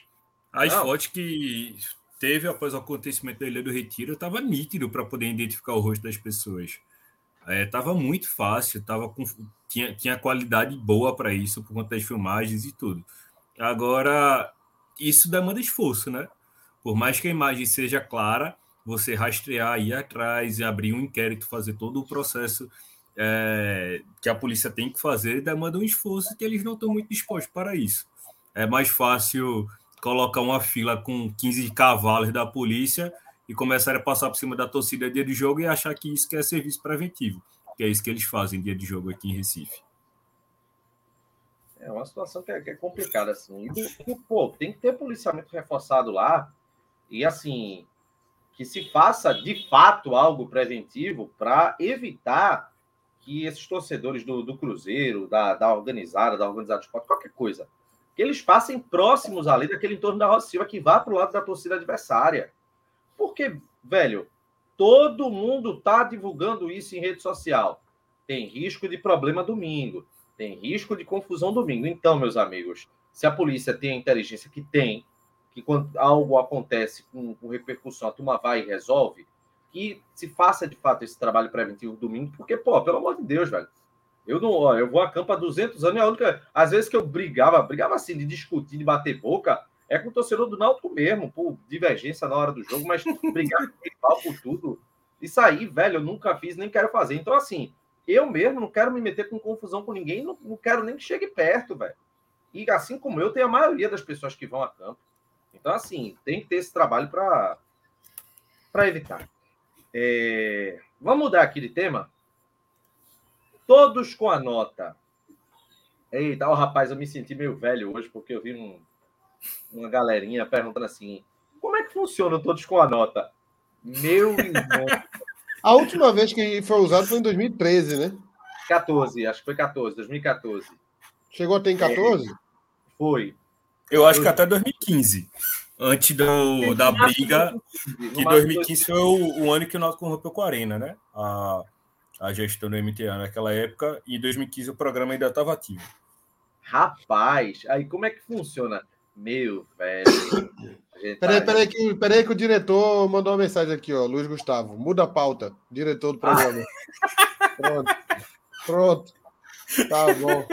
As fotos que teve após o acontecimento da Ilha do Retiro, estava nítido para poder identificar o rosto das pessoas. Estava é, muito fácil, tava com, tinha, tinha qualidade boa para isso, por conta das filmagens e tudo. Agora, isso demanda esforço, né? Por mais que a imagem seja clara, você rastrear, ir atrás e abrir um inquérito, fazer todo o processo é, que a polícia tem que fazer, demanda um esforço que eles não estão muito dispostos para isso. É mais fácil colocar uma fila com 15 cavalos da polícia e começarem a passar por cima da torcida dia de jogo e achar que isso que é serviço preventivo, que é isso que eles fazem dia de jogo aqui em Recife. É uma situação que é, que é complicada, assim. E, pô, tem que ter policiamento reforçado lá e, assim, que se faça de fato algo preventivo para evitar que esses torcedores do, do Cruzeiro, da, da organizada, da organizada de esporte, qualquer coisa, que eles passem próximos ali daquele entorno da Roça Silva que vá para o lado da torcida adversária. Porque, velho, todo mundo tá divulgando isso em rede social. Tem risco de problema domingo, tem risco de confusão domingo. Então, meus amigos, se a polícia tem a inteligência que tem, que quando algo acontece com, com repercussão, a turma vai e resolve, que se faça de fato esse trabalho preventivo domingo, porque, pô, pelo amor de Deus, velho, eu não, ó, eu vou a campo há 200 anos e a única. Às vezes que eu brigava, brigava assim, de discutir, de bater boca, é com o torcedor do Náutico mesmo, por divergência na hora do jogo, mas brigar com por tudo. Isso aí, velho, eu nunca fiz, nem quero fazer. Então, assim, eu mesmo não quero me meter com confusão com ninguém, não, não quero nem que chegue perto, velho. E assim como eu, tem a maioria das pessoas que vão a campo. Então, assim, tem que ter esse trabalho para evitar. É... Vamos mudar aqui de tema? Todos com a nota. Eita, o rapaz, eu me senti meio velho hoje, porque eu vi um, uma galerinha perguntando assim: como é que funciona Todos com a nota? Meu irmão. A última vez que foi usado foi em 2013, né? 14, acho que foi 14, 2014. Chegou até em 14? É, foi. Eu acho que até 2015. Antes do, da briga, que 2015 foi o, o, ano que o Náutico rompeu com a Arena, né? A, a gestão do MTA naquela época, e em 2015 o programa ainda estava ativo. Rapaz, aí como é que funciona? Meu, velho. Peraí, tá peraí, que, peraí que o diretor mandou uma mensagem aqui, ó. Luiz Gustavo. Muda a pauta. Diretor do programa. Ah. Pronto. Pronto. Tá bom.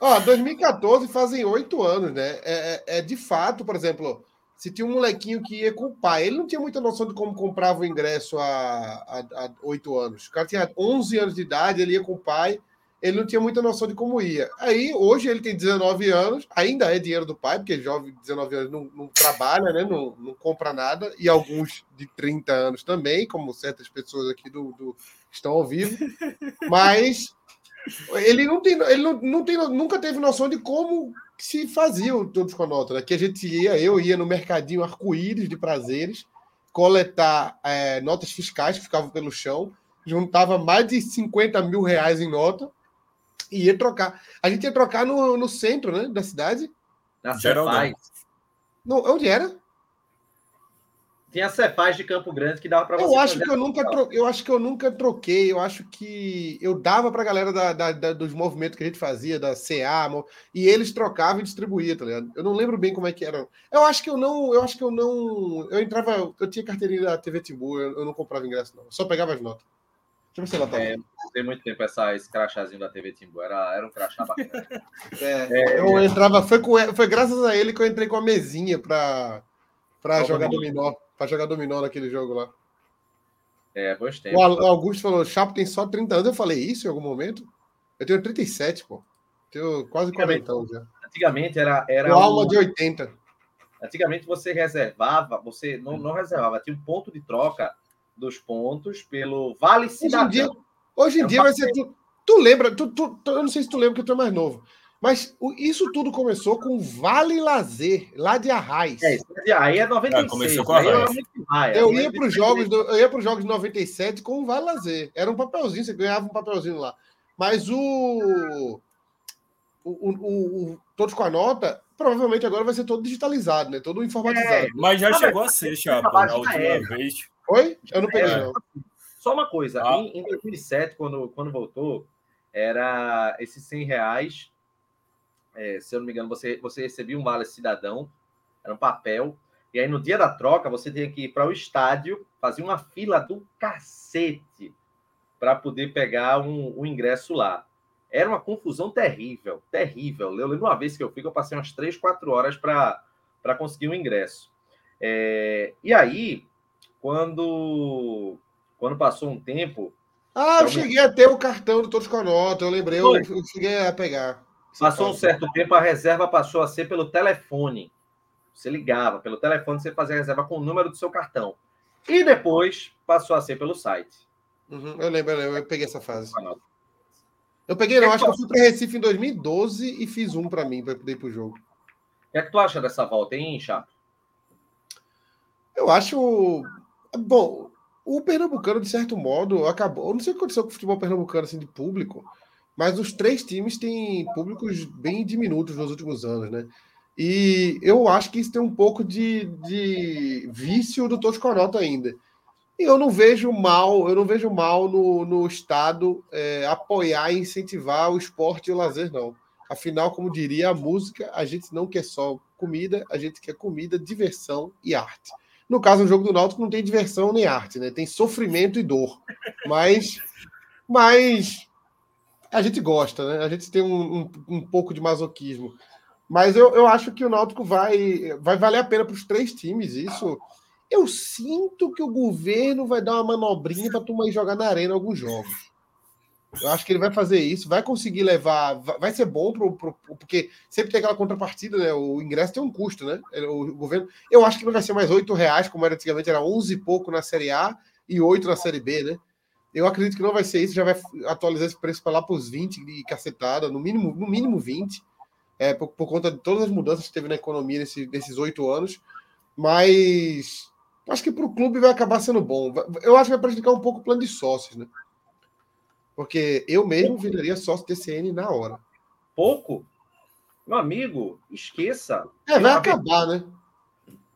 Ó, 2014 fazem oito anos, né? É, é, é, de fato, por exemplo, se tinha um molequinho que ia com o pai, ele não tinha muita noção de como comprava o ingresso há oito anos. O cara tinha 11 anos de idade, ele ia com o pai, ele não tinha muita noção de como ia. Aí, hoje, ele tem 19 anos, ainda é dinheiro do pai, porque jovem de 19 anos não, não trabalha, né? Não, não, compra nada, e alguns de 30 anos também, como certas pessoas aqui do, do estão ao vivo. Mas ele não tem, ele não, não tem, nunca teve noção de como se fazia o Todos com a Nota. Né? Que a gente ia, eu ia no mercadinho arco-íris de prazeres, coletar é, notas fiscais que ficavam pelo chão, juntava mais de 50 mil reais em nota e ia trocar. A gente ia trocar no, no centro né, da cidade. Na Cefaz. Não, onde era? Tinha Cefaz de Campo Grande que dava para você. Eu acho que eu nunca troquei, eu acho que eu nunca troquei. Eu acho que eu dava para a galera da, da, da, dos movimentos que a gente fazia, da CA, e eles trocavam e distribuíam, tá ligado? Eu não lembro bem como é que era. Eu acho que eu não, eu acho que eu não. Eu entrava, eu tinha carteirinha da TV Timbu, eu, eu não comprava ingresso, não. Eu só pegava as notas. Deixa eu ver se ela tá. É, tem muito tempo essa, esse crachazinho da TV Timbu. Era, era um crachá bacana. é, é, eu entrava, foi, com, foi graças a ele que eu entrei com a mesinha para jogar dominó. Para jogar dominó naquele jogo lá. É, gostei. O Augusto falou: Chapo tem só 30 anos. Eu falei isso em algum momento? Eu tenho 37, pô. Tenho quase 40 anos já. Antigamente era. era o alma de 80. Antigamente você reservava, você não, não reservava, tinha um ponto de troca dos pontos pelo Vale Cidadão. Hoje em dia, hoje em dia vai ser. Tu, tu lembra, tu, tu, eu não sei se tu lembra que tu é mais novo. Mas isso tudo começou com Vale Lazer, lá de Arraiz. É, aí é 96. Ah, começou com Arraiz. Eu, eu ia para os jogos, do, eu ia para os jogos de 97 com o Vale Lazer. Era um papelzinho, você ganhava um papelzinho lá. Mas o, o, o, o todos com a nota, provavelmente agora vai ser todo digitalizado, né? Todo informatizado. É, mas já chegou a ser, Chapa, a última vez. Oi? Eu não peguei, é. não. Só uma coisa, ah. em, em 2007, quando, quando voltou, era esses 100 reais é, se eu não me engano, você, você recebia um vale cidadão, era um papel, e aí no dia da troca você tinha que ir para o estádio, fazer uma fila do cacete para poder pegar um, um, ingresso lá. Era uma confusão terrível, terrível. Eu lembro uma vez que eu fui, eu passei umas três, quatro horas para conseguir um ingresso. É, e aí, quando, quando passou um tempo. Ah, eu cheguei a ter o cartão do Todos com a Nota, eu lembrei, eu, eu cheguei a pegar. Passou um certo tempo, a reserva passou a ser pelo telefone. Você ligava pelo telefone, você fazia a reserva com o número do seu cartão. E depois passou a ser pelo site. Uhum, eu lembro, eu lembro, eu peguei essa fase. Eu peguei, não, acho que eu fui para Recife em 2012 e fiz um para mim, para poder ir para o jogo. O que é que tu acha dessa volta, hein, Chato? Eu acho. Bom, o Pernambucano, de certo modo, acabou. Eu não sei o que aconteceu com o futebol pernambucano assim, de público, mas os três times têm públicos bem diminutos nos últimos anos, né? E eu acho que isso tem um pouco de, de vício do Tosconota ainda. E eu não vejo mal, eu não vejo mal no, no Estado é, apoiar e incentivar o esporte e o lazer, não. Afinal, como diria a música, a gente não quer só comida, a gente quer comida, diversão e arte. No caso, o jogo do Náutico não tem diversão nem arte, né? Tem sofrimento e dor. Mas, mas a gente gosta, né? A gente tem um, um, um pouco de masoquismo. Mas eu, eu acho que o Náutico vai, vai valer a pena para os três times. Isso eu sinto que o governo vai dar uma manobrinha para turma ir jogar na arena alguns jogos. Eu acho que ele vai fazer isso, vai conseguir levar, vai ser bom pro, pro, porque sempre tem aquela contrapartida, né? O ingresso tem um custo, né? O, governo, eu acho que não vai ser mais oito reais, como era antigamente, era onze e pouco na Série A e oito na Série B, né? Eu acredito que não vai ser isso, já vai atualizar esse preço para lá para os 20 de cacetada, no mínimo, no mínimo 20, é, por, por, conta de todas as mudanças que teve na economia nesse, nesses oito anos. Mas acho que para o clube vai acabar sendo bom. Eu acho que vai prejudicar um pouco o plano de sócios, né? Porque eu mesmo viraria sócio TCN na hora. Pouco? Meu amigo, esqueça. É, vai acabar, né?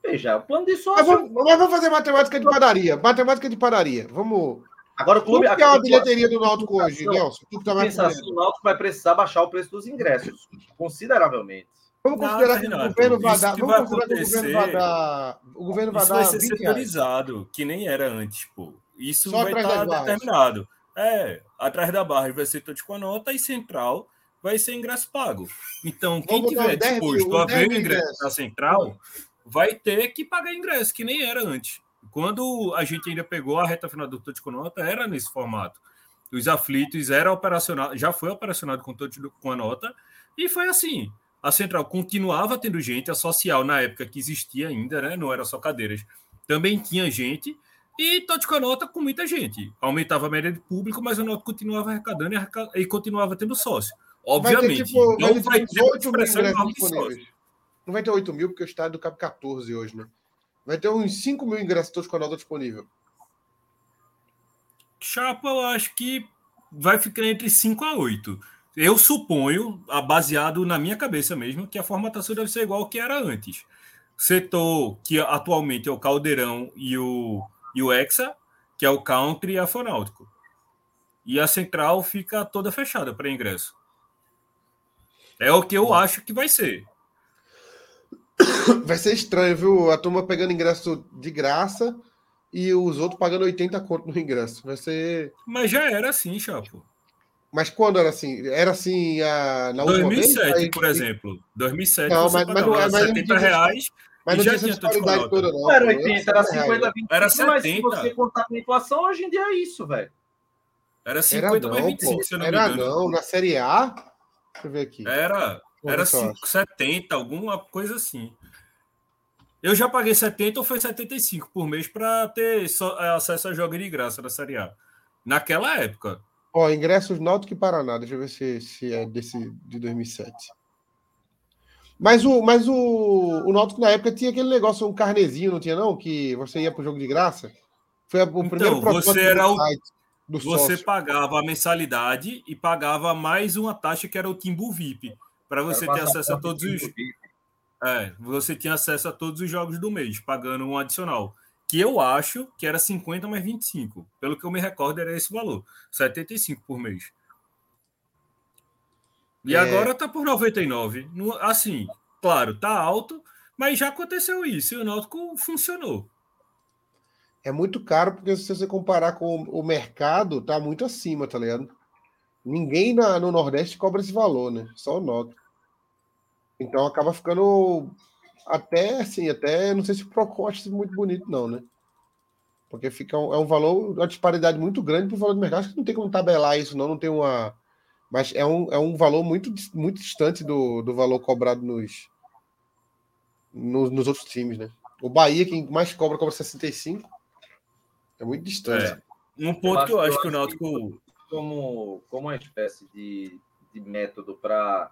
Veja, o plano de sócio. Mas vamos, mas vamos fazer matemática de padaria. Matemática de padaria. Vamos. Agora o clube. Qual que é a bilheteria do Náutico hoje, Nelson? Tu tá mais o Náutico vai precisar baixar o preço dos ingressos consideravelmente. Vamos considerar não, que o governo vai dar. Vamos considerar que o governo vai dar. O governo vai isso dar. vai ser setorizado, que nem era antes, pô. Isso Só vai estar tá determinado. É, atrás da barra vai ser todos com a nota e central vai ser ingresso pago. Então, quem tiver disposto a ver o ingresso na central vai ter que pagar ingresso, que nem era antes. Quando a gente ainda pegou a reta final do Tote com nota, era nesse formato. Os aflitos era operacional, já foi operacionado com Tote com a nota, e foi assim. A central continuava tendo gente, a social na época que existia ainda, né? Não era só cadeiras. Também tinha gente, e Totti com a nota com muita gente. Aumentava a média de público, mas o nota continuava arrecadando e, e continuava tendo sócio. Obviamente. Vai ter, tipo, não vai ter, vai ter 8 mil ingressos disponíveis. Não vai ter 8 mil, porque o estádio cabe 14 hoje, né? Vai ter uns 5 mil ingressos todos com a nota disponível. Chapa, eu acho que vai ficar entre 5 a 8. Eu suponho, baseado na minha cabeça mesmo, que a formatação deve ser igual ao que era antes. Setor que atualmente é o Caldeirão e o e o Hexa, que é o Country e a Fonáutico. E a central fica toda fechada para ingresso. É o que eu acho que vai ser. Vai ser estranho, viu? A turma pegando ingresso de graça e os outros pagando 80 conto no ingresso. Vai ser. Mas já era assim, Chapo. Mas quando era assim? Era assim a, na 2007, última vez? por exemplo. 2007 não, mas, mas, mas, 70 reais mas não tinha essa disparidade toda, não. Não era 80, era 50, 20. Era 70. Mas se você contar com a inflação, hoje em dia é isso, velho. Era 50 era mais 25, pô. se eu não era me engano. não, na Série A. Deixa eu ver aqui. Era, era 5, 70, alguma coisa assim. Eu já paguei 70 ou foi 75 por mês para ter só, é, acesso a jogos de graça da Série A. Naquela época. Ó, ingressos Náutico e Paraná. Deixa eu ver se, se é desse de 2007. Mas o, mas o, o Náutico na época tinha aquele negócio, um carnezinho, não tinha não? Que você ia para o jogo de graça? Foi o então, primeiro você era o, você sócio. pagava a mensalidade e pagava mais uma taxa que era o Timbu VIP, para você ter acesso a todos os é, você tinha acesso a todos os jogos do mês, pagando um adicional, que eu acho que era 50 mais 25. Pelo que eu me recordo era esse valor, 75 por mês. E é... agora tá por 99. Assim, claro, tá alto, mas já aconteceu isso e o Náutico funcionou. É muito caro porque se você comparar com o mercado, tá muito acima, tá ligado? Ninguém na, no Nordeste cobra esse valor, né? Só o Náutico. Então acaba ficando até assim, até não sei se o Procon acha muito bonito, não, né? Porque fica um, é um valor, uma disparidade muito grande para o valor do mercado. Acho que não tem como tabelar isso, não. Não tem uma, mas é um, é um valor muito, muito distante do, do valor cobrado nos, nos, nos outros times, né? O Bahia, quem mais cobra, cobra 65. É muito distante. É. Um ponto eu que eu acho que o Náutico. Como, como uma espécie de, de método para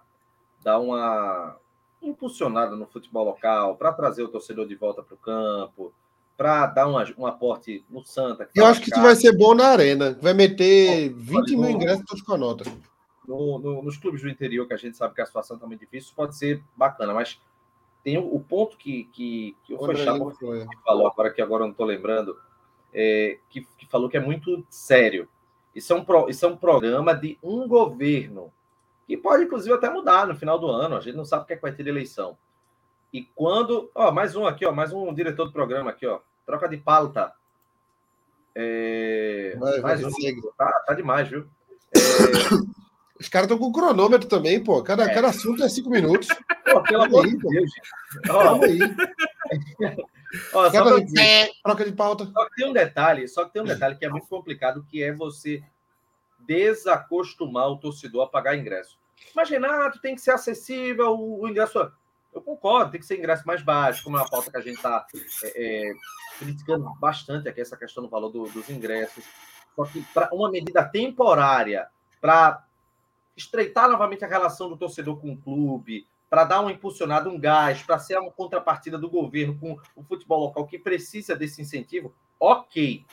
dar uma impulsionada no futebol local, para trazer o torcedor de volta para o campo, para dar uma, um aporte no Santa. Eu acho que isso vai ser bom na arena. Vai meter 20 mil ingressos todos com a nota. No, no, nos clubes do interior, que a gente sabe que a situação está muito difícil, pode ser bacana, mas tem o, o ponto que, que, que o Chapo falou agora, que agora eu não estou lembrando, é, que, que, falou que é muito sério. Isso é, um pro, isso é um programa de um governo, que pode, inclusive, até mudar no final do ano. A gente não sabe o que, é que vai ter de eleição. E quando. Ó, mais um aqui, ó, mais um diretor do programa aqui, ó. Troca de pauta. É, vai, mais vai, um. Tá, tá demais, viu? É, os caras estão com cronômetro também, pô. Cada, é. cada assunto é cinco minutos. Pô, pelo amor de Deus. Calma aí. Ó, só pra dizer, troca de pauta. Só que tem um detalhe, só que tem um detalhe que é muito complicado, que é você desacostumar o torcedor a pagar ingresso. Mas, Renato, tem que ser acessível o, o ingresso. Eu concordo, tem que ser ingresso mais baixo, como é uma pauta que a gente está é, é, criticando bastante aqui, essa questão do valor do, dos ingressos. Só que para uma medida temporária, para estreitar novamente a relação do torcedor com o clube, para dar uma impulsionada, um gás, para ser uma contrapartida do governo com o futebol local que precisa desse incentivo, ok.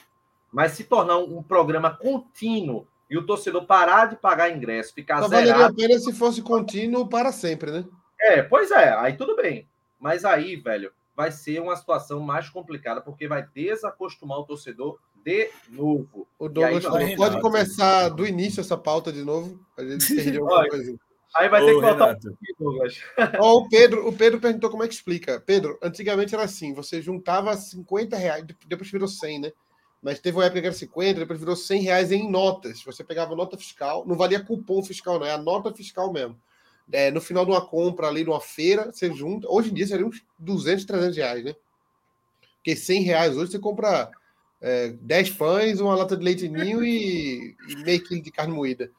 Mas se tornar um, programa contínuo e o torcedor parar de pagar ingresso, ficar Só zerado... valeria a pena se fosse contínuo para sempre, né? É, pois é, aí tudo bem. Mas aí, velho, vai ser uma situação mais complicada, porque vai desacostumar o torcedor de novo. O Douglas aí, pode começar do início essa pauta de novo. A gente perdeu alguma coisa. Aí vai Ô, ter que voltar um Douglas. Ó, o Pedro, o Pedro perguntou como é que explica. Pedro, antigamente era assim: você juntava 50 reais, depois virou 100, né? Mas teve uma época que era 50, depois virou 100 reais em notas. Você pegava nota fiscal, não valia cupom fiscal, não, é a nota fiscal mesmo. É, no final de uma compra ali, numa feira, você junta. Hoje em dia seria uns 200, 300 reais, né? Porque 100 reais hoje você compra é, 10 pães, uma lata de leite ninho e, e meio quilo de carne moída.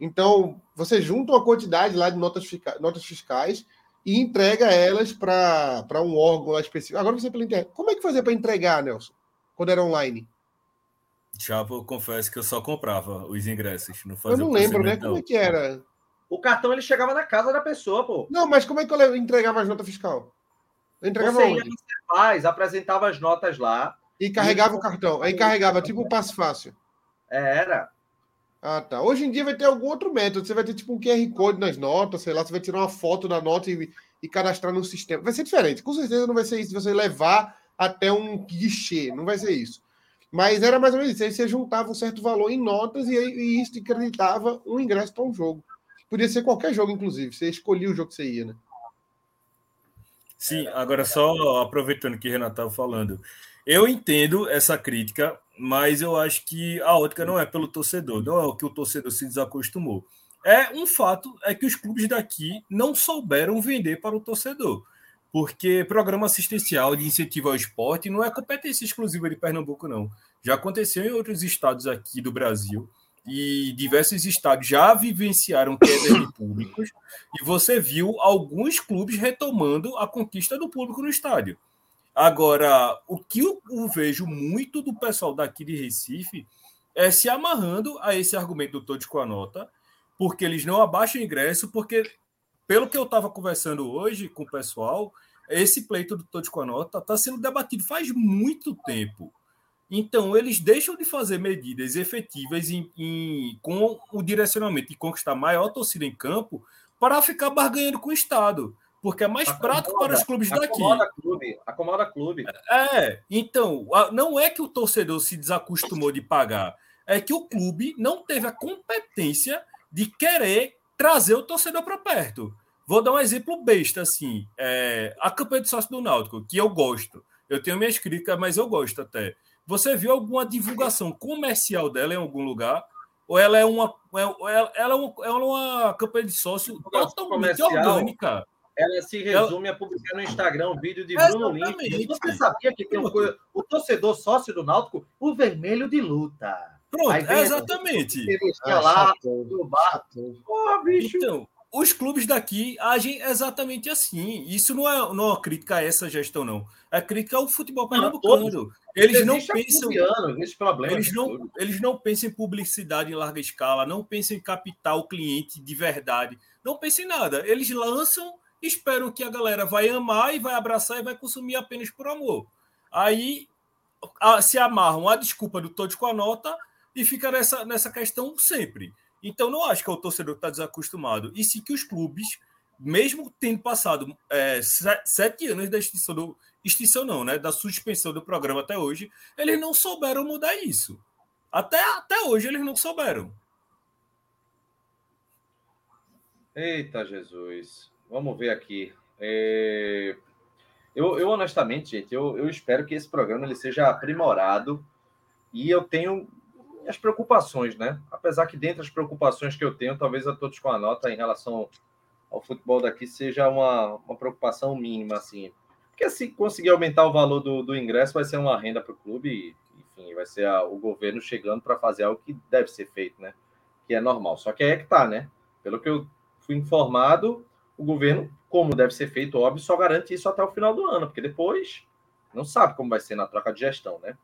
Então, você junta uma quantidade lá de notas, fiscais, notas fiscais e entrega elas para um órgão lá específico. Agora você pela internet. Como é que fazia para entregar, Nelson? Quando era online? Já eu confesso que eu só comprava os ingressos. Não fazia eu não lembro, né? Como é que era? O cartão ele chegava na casa da pessoa, pô. Não, mas como é que eu entregava as notas fiscal? Eu entregava Você onde? ia apresentava as notas lá. E carregava e... o cartão. Aí carregava tipo um passo fácil. Era. Ah, tá. Hoje em dia vai ter algum outro método. Você vai ter tipo um QR Code nas notas, sei lá, você vai tirar uma foto da nota e, e cadastrar no sistema. Vai ser diferente. Com certeza não vai ser isso você levar até um guichê. Não vai ser isso. Mas era mais ou menos isso. Aí você juntava um certo valor em notas e, aí, e isso acreditava um ingresso para um jogo. Podia ser qualquer jogo, inclusive. Você escolhia o jogo que você ia, né? Sim, agora só aproveitando que o Renato estava falando. Eu entendo essa crítica, mas eu acho que a ótica não é pelo torcedor, não é o que o torcedor se desacostumou. É um fato é que os clubes daqui não souberam vender para o torcedor, porque programa assistencial de incentivo ao esporte não é competência exclusiva de Pernambuco, não. Já aconteceu em outros estados aqui do Brasil e diversos estados já vivenciaram queda de públicos e você viu alguns clubes retomando a conquista do público no estádio. Agora, o que eu, vejo muito do pessoal daqui de Recife é se amarrando a esse argumento do Todd com a nota, porque eles não abaixam o ingresso, porque, pelo que eu estava conversando hoje com o pessoal, esse pleito do Todd com a nota está sendo debatido faz muito tempo. Então, eles deixam de fazer medidas efetivas em, em, com o direcionamento de conquistar maior torcida em campo para ficar barganhando com o Estado porque é mais acomoda, prático para os clubes daqui. Acomoda clube, acomoda clube. É, então, não é que o torcedor se desacostumou de pagar, é que o clube não teve a competência de querer trazer o torcedor para perto. Vou dar um exemplo besta, assim, é, a campanha de sócio do Náutico, que eu gosto. Eu tenho minhas críticas, mas eu gosto até. Você viu alguma divulgação comercial dela em algum lugar? Ou ela é uma, é, ela é uma, ela é uma campanha de sócio totalmente orgânica? Ela se resume a publicar no Instagram um vídeo de Bruno Lima. Você sabia que tem um coisa, o torcedor sócio do Náutico, o vermelho de luta. Pronto, exatamente. lá, no bar. Porra, bicho. Então, os clubes daqui agem exatamente assim. Isso não é, não é uma crítica a essa gestão, não. É crítica ao futebol pernambucano. Eles não pensam. eles, não, eles não pensam em publicidade em larga escala, não pensam em captar o cliente de verdade. Não pensam em nada. Eles lançam, esperam que a galera vai amar e vai abraçar e vai consumir apenas por amor. Aí se amarram a desculpa do todos com a nota e fica nessa, nessa questão sempre. Então, não acho que o torcedor está desacostumado. E sim que os clubes, mesmo tendo passado é, sete anos da extinção do. Extinção não, né? Da suspensão do programa até hoje, eles não souberam mudar isso. Até, até hoje eles não souberam. Eita Jesus. Vamos ver aqui. É... Eu, eu, honestamente, gente, eu, eu espero que esse programa ele seja aprimorado e eu tenho as preocupações, né? Apesar que dentre as preocupações que eu tenho, talvez a todos com a nota em relação ao futebol daqui seja uma, uma preocupação mínima, assim. Porque se conseguir aumentar o valor do, do ingresso, vai ser uma renda para o clube e, enfim, vai ser a, o governo chegando para fazer algo que deve ser feito, né? Que é normal. Só que aí é que tá, né? Pelo que eu fui informado, o governo, como deve ser feito, óbvio, só garante isso até o final do ano, porque depois não sabe como vai ser na troca de gestão, né?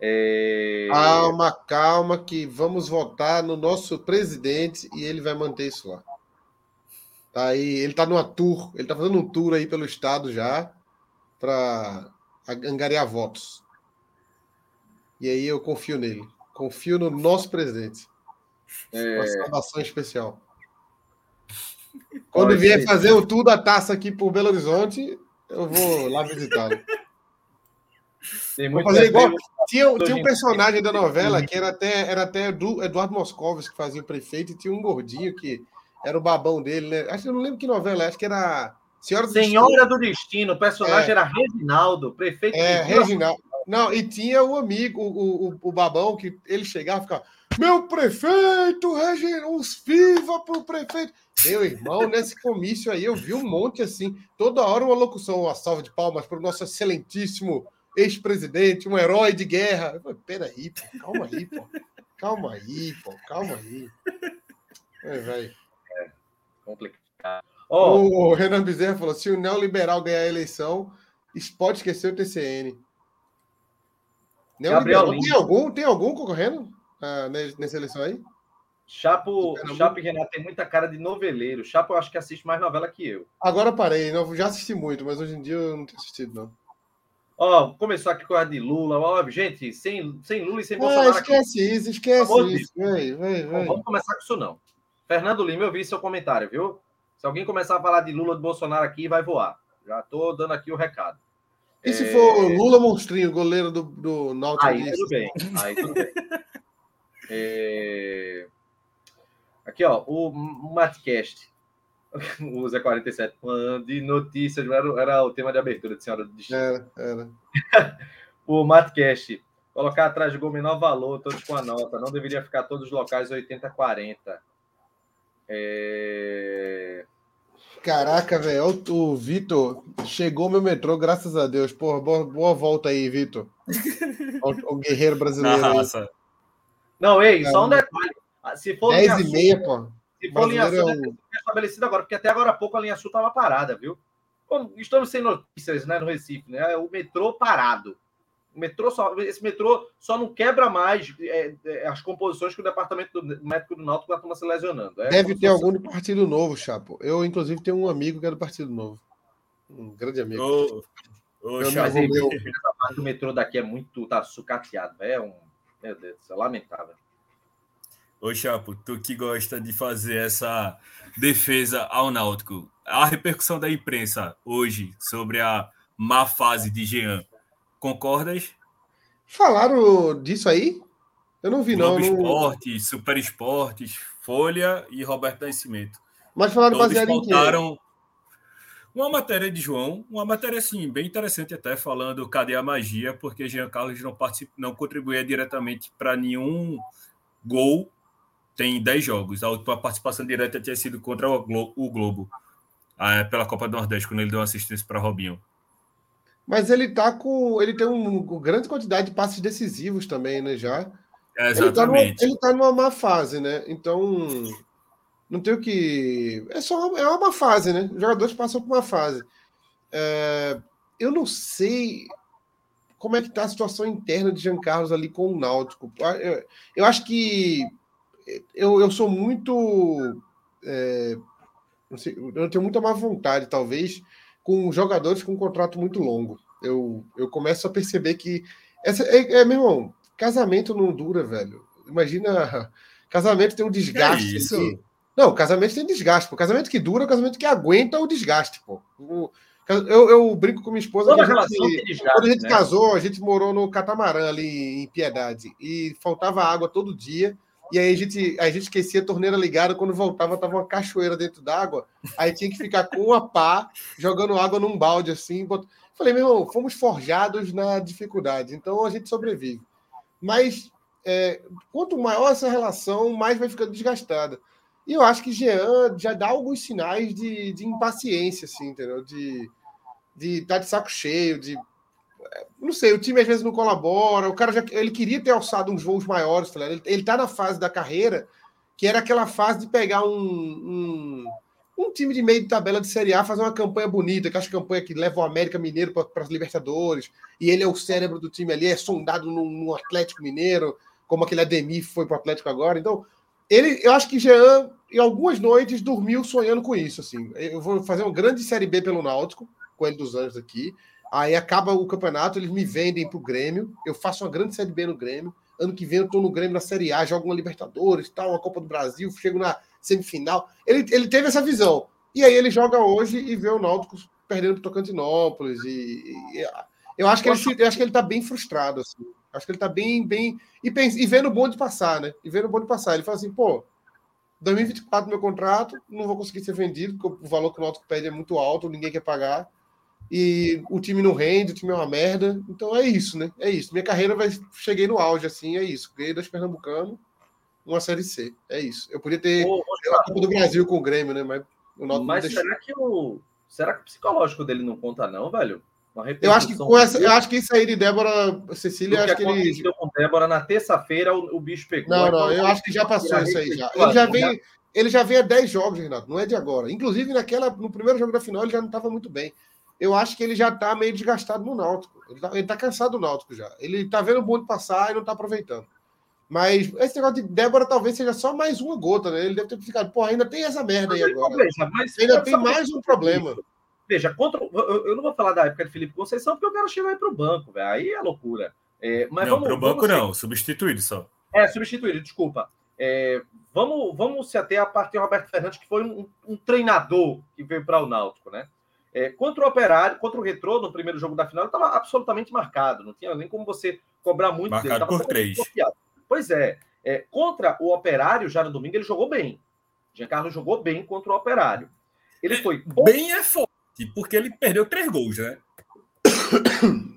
É... Calma, calma, que vamos votar no nosso presidente e ele vai manter isso lá. Tá aí, ele está numa tour, ele está fazendo um tour aí pelo estado já para angariar votos. E aí eu confio nele, confio no nosso presidente. É... Uma salvação especial. Quando vier fazer o tour da taça aqui por Belo Horizonte, eu vou lá visitá-lo. Vou fazer igual. Tinha, tinha um personagem da novela que era até, era até Eduardo Moscovitz que fazia o prefeito, e tinha um gordinho que era o babão dele, né? Acho que eu não lembro que novela, acho que era Senhora do Senhora Destino. do Destino, o personagem é. era Reginaldo, prefeito. É, Reginaldo. Não, e tinha o amigo, o, o, o babão, que ele chegava e ficava: Meu prefeito, Reginaldo, uns viva pro prefeito. Meu irmão, nesse comício aí, eu vi um monte assim, toda hora uma locução, uma salva de palmas para o nosso excelentíssimo ex-presidente, um herói de guerra. falei, peraí, pô, calma aí, pô. Calma aí, pô, calma aí. É, velho. É, complicado. Oh. O Renan Bezerra falou: se o neoliberal ganhar a eleição, pode esquecer o TCN. Neoliberal, tem algum, tem algum concorrendo ah, nessa eleição aí? Chapo, Chapo e Renato tem muita cara de noveleiro. Chapo eu acho que assiste mais novela que eu. Agora parei, não, já assisti muito, mas hoje em dia eu não tenho assistido, não. Ó, começou aqui com a de Lula. Ó, gente, sem, sem Lula e sem ah, Bolsonaro. Esquece aqui. isso, esquece isso. Vai, vai, vai. vamos começar com isso, não. Fernando Lima, eu vi seu comentário, viu? Se alguém começar a falar de Lula e Bolsonaro aqui, vai voar. Já tô dando aqui o recado. E é... se for Lula Monstrinho, goleiro do, do Náutico? Aí tudo bem. Aí tudo bem. é... Aqui, ó, o Matcast. o Zé 47 de notícias, era, era o tema de abertura de Senhora do Destino. Era, era. o Matcast, colocar atrás de gol menor valor, todos com a nota, não deveria ficar todos os locais 80-40. É... Caraca, velho, o Vitor chegou meu metrô, graças a Deus. Porra, boa, boa volta aí, Vitor. o, o, guerreiro brasileiro. Na raça. Não, ei, só um detalhe. Se for 10 e meia, pô. Se for linha sul, é um... estabelecido agora, porque até agora há pouco a linha sul estava parada, viu? Como estamos sem notícias né, no Recife, né? O metrô parado. O metrô só, esse metrô só não quebra mais é, é, as composições que o departamento do médico do Náutico está se lesionando. É Deve ter algum do Partido Novo, Chapo. Eu, inclusive, tenho um amigo que é do Partido Novo. Um grande amigo. Ô, ô, Chapo, meu... o metrô daqui é muito. tá sucateado. É um. Meu Deus, é lamentável. Ô, Chapo, tu que gosta de fazer essa defesa ao Náutico, a repercussão da imprensa hoje sobre a má fase de Jean, concordas? Falaram disso aí? Eu não vi, Globo não. Esportes, Super Esportes, Folha e Roberto Nascimento. Mas falaram Todos baseado em quê? Uma matéria de João, uma matéria assim, bem interessante até, falando cadê a magia, porque Jean Carlos não, não contribuía diretamente para nenhum gol tem 10 jogos. A última participação direta tinha sido contra o, Glo o Globo, ah, pela Copa do Nordeste, quando ele deu assistência para Robinho. Mas ele tá com. Ele tem uma um, grande quantidade de passes decisivos também, né? Já. É, exatamente. Ele tá, numa, tá numa má fase, né? Então. Não tem o que. É só é uma fase, né? Os jogadores passam por uma fase. É... Eu não sei como é que está a situação interna de Jean Carlos ali com o Náutico. Eu, eu acho que eu, eu sou muito. É... Não sei, eu tenho muita má vontade, talvez, com jogadores com um contrato muito longo. Eu, eu começo a perceber que. Essa, é, é, meu irmão, casamento não dura, velho. Imagina. Casamento tem um desgaste. É isso? Não, casamento tem desgaste. O casamento que dura é o casamento que aguenta o desgaste, pô. O, eu, eu, brinco com minha esposa. Toda a gente, desgaste, quando a gente né? casou, a gente morou no catamarã ali em Piedade. E faltava água todo dia. E aí a gente, a gente esquecia a torneira ligada, quando voltava tava uma cachoeira dentro d'água, aí tinha que ficar com uma pá, jogando água num balde assim. Falei, meu irmão, fomos forjados na dificuldade, então a gente sobrevive. Mas é, quanto maior essa relação, mais vai ficando desgastada. E eu acho que Jean já dá alguns sinais de, de impaciência, assim, entendeu? De estar de, tá de saco cheio, de não sei, o time às vezes não colabora, o cara já ele queria ter alçado uns voos maiores, tá ele, ele tá na fase da carreira que era aquela fase de pegar um, um, um, time de meio de tabela de Série A, fazer uma campanha bonita, aquelas campanhas que levam o América Mineiro para as Libertadores, e ele é o cérebro do time ali, é sondado no, no Atlético Mineiro, como aquele Ademir foi para o Atlético agora. Então, ele, eu acho que Jean, em algumas noites, dormiu sonhando com isso. Assim. Eu vou fazer uma grande Série B pelo Náutico, com ele dos anos aqui. Aí acaba o campeonato, eles me vendem para o Grêmio. Eu faço uma grande Série B no Grêmio. Ano que vem eu estou no Grêmio na Série A, jogo uma Libertadores, tal, uma Copa do Brasil, chego na semifinal. Ele, ele teve essa visão. E aí ele joga hoje e vê o Náutico perdendo para o Tocantinópolis. E, e, eu acho que ele eu acho que ele está bem frustrado. Assim. Acho que ele está bem, bem. E, pensa, e vendo o bonde passar, né? E vendo o bonde passar. Ele fala assim, pô, 2024 meu contrato, não vou conseguir ser vendido, porque o valor que o Náutico pede é muito alto, ninguém quer pagar e o time não rende, o time é uma merda. Então é isso, né? É isso. Minha carreira vai. Cheguei no auge, assim, é isso. Ganhei dois Pernambucano, uma Série C. É isso. Eu podia ter Ô, a Copa do Brasil com o Grêmio, né? Mas o Náutico Mas será que o. Será que o psicológico dele não conta, não, velho? Eu acho que com essa, eu acho que isso aí de Débora Cecília, acho que ele. com Débora na terça-feira o, o, bicho pegou. Não, não, eu acho que já passou isso aí já. Ele já vem, ele já vem há 10 jogos, Renato, não é de agora. Inclusive naquela no primeiro jogo da final ele já não estava muito bem eu acho que ele já está meio desgastado no Náutico. Ele está tá cansado do Náutico já. Ele está vendo o bonde passar e não está aproveitando. Mas esse negócio de Débora talvez seja só mais uma gota, né? Ele deve ter ficado, pô, ainda tem essa merda aí agora. Mas ainda tem mais um problema. Veja, contra, eu não vou falar da época de Felipe Conceição, porque o cara chegou aí para o banco, velho. Aí é loucura. É, mas não, para o banco não, substituído só. É, substituído, desculpa. É, vamos, vamos se ater a parte de Roberto Fernandes, que foi um, um treinador que veio para o Náutico, né? É, contra o Operário, contra o Retrô, no primeiro jogo da final, estava absolutamente marcado. Não tinha nem como você cobrar muito marcado dele. por três. Pois é, é, Contra o Operário, já no domingo, ele jogou bem. Giancarlo jogou bem contra o Operário. Ele foi. Bem é forte, porque ele perdeu três gols, né?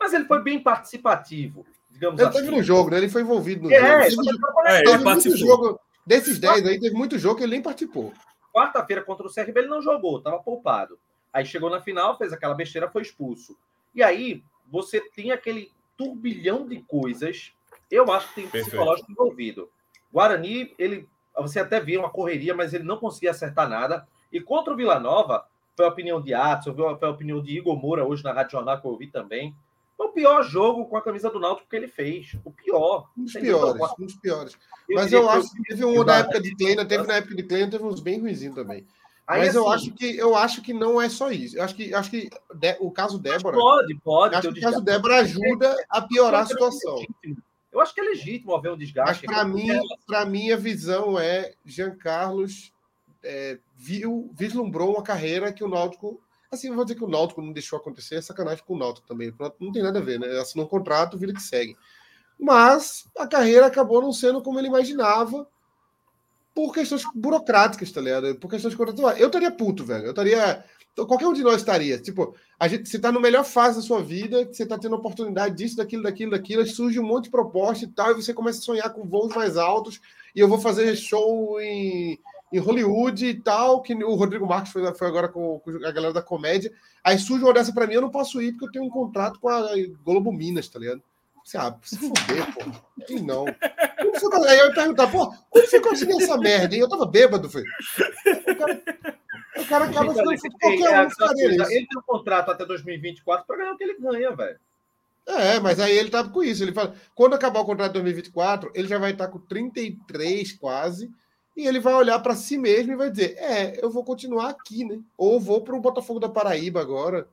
Mas ele foi bem participativo, digamos ele assim. Ele teve no jogo, né? Ele foi envolvido no é, jogo. É, ele participou. Jogo, desses 10 aí, teve muito jogo que ele nem participou. Quarta-feira contra o CRB ele não jogou, estava poupado. Aí chegou na final, fez aquela besteira, foi expulso. E aí você tem aquele turbilhão de coisas. Eu acho que tem Perfeito. psicológico envolvido. Guarani, ele, você até viu uma correria, mas ele não conseguia acertar nada. E contra o Vila Nova, foi a opinião de Atos, foi a opinião de Igor Moura hoje na Rádio Jornal que eu ouvi também. Foi o pior jogo com a camisa do Náutico que ele fez. O pior. Um dos piores, um dos piores. Mas eu, eu acho que teve um na época de Kleina, teve na época de Kleina, teve uns bem ruins também. Aí, Mas assim, eu acho que eu acho que não é só isso. Eu acho que acho que de, o caso Débora pode, pode. Acho que o caso Débora ajuda a piorar a situação. Eu acho que é legítimo haver um desgaste. Mas para mim, para mim a visão é Jean Carlos é, viu, vislumbrou uma carreira que o Náutico assim, eu vou dizer que o Náutico não deixou acontecer, é sacanagem com o Náutico também. Não tem nada a ver, né? Assinou um contrato, vida que segue. Mas a carreira acabou não sendo como ele imaginava por questões burocráticas, tá ligado? Por questões contratuais. Eu estaria puto, velho. Eu estaria. Qualquer um de nós estaria. Tipo, a gente, você tá no melhor fase da sua vida, você tá tendo oportunidade disso, daquilo, daquilo, daquilo, surge um monte de proposta e tal, e você começa a sonhar com voos mais altos, e eu vou fazer show em, em Hollywood e tal, que o Rodrigo Marques foi, foi agora com, com, a galera da comédia. Aí surge uma dessa para mim, eu não posso ir porque eu tenho um contrato com a Globo Minas, tá ligado? Se, ah, se fuder, pô. E não. Aí eu ia perguntar, pô, como você conseguiu essa merda? hein? eu tava bêbado, filho. O cara, o cara acaba Então, ficando ele, qualquer é, um ficaria nisso. ele tem um contrato até 2024 para ganhar o que ele ganha, velho. É, mas aí ele tá com isso. Ele fala, quando acabar o contrato de 2024, ele já vai estar com 33 quase, e ele vai olhar para si mesmo e vai dizer: "É, eu vou continuar aqui, né? Ou vou para o Botafogo da Paraíba agora".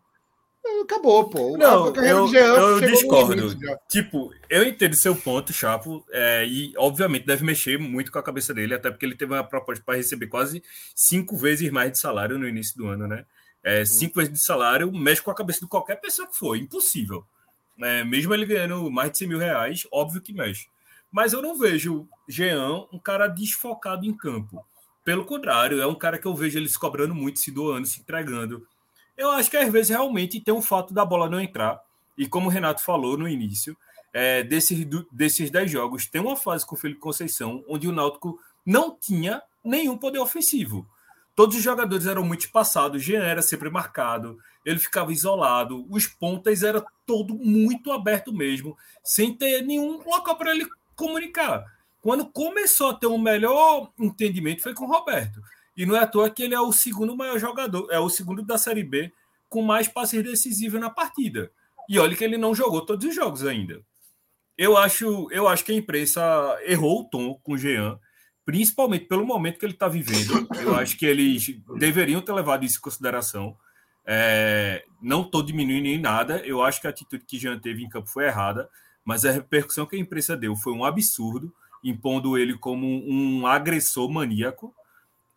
Acabou, pô. Não, A eu, eu discordo. Tipo, eu entendo seu ponto, Chapo, é, e obviamente deve mexer muito com a cabeça dele, até porque ele teve uma proposta para receber quase cinco vezes mais de salário no início do ano, né? É, cinco vezes de salário mexe com a cabeça de qualquer pessoa que for, impossível. É, mesmo ele ganhando mais de 100 mil reais, óbvio que mexe. Mas eu não vejo Jean um cara desfocado em campo. Pelo contrário, é um cara que eu vejo ele se cobrando muito, se doando, se entregando. Eu acho que às vezes realmente tem um fato da bola não entrar. E como o Renato falou no início, é, desses, desses 10 jogos, tem uma fase com o Felipe Conceição onde o Náutico não tinha nenhum poder ofensivo. Todos os jogadores eram muito espaçados, Jean era sempre marcado, ele ficava isolado, os pontas era todo muito aberto mesmo, sem ter nenhum local para ele comunicar. Quando começou a ter um melhor entendimento foi com o Roberto. E não é à toa que ele é o segundo maior jogador, é o segundo da Série B com mais passes decisivos na partida. E olha que ele não jogou todos os jogos ainda. Eu acho, eu acho que a imprensa errou o tom com o Jean, principalmente pelo momento que ele está vivendo. Eu acho que eles deveriam ter levado isso em consideração. É, não estou diminuindo em nada. Eu acho que a atitude que Jean teve em campo foi errada, mas a repercussão que a imprensa deu foi um absurdo, impondo ele como um agressor maníaco.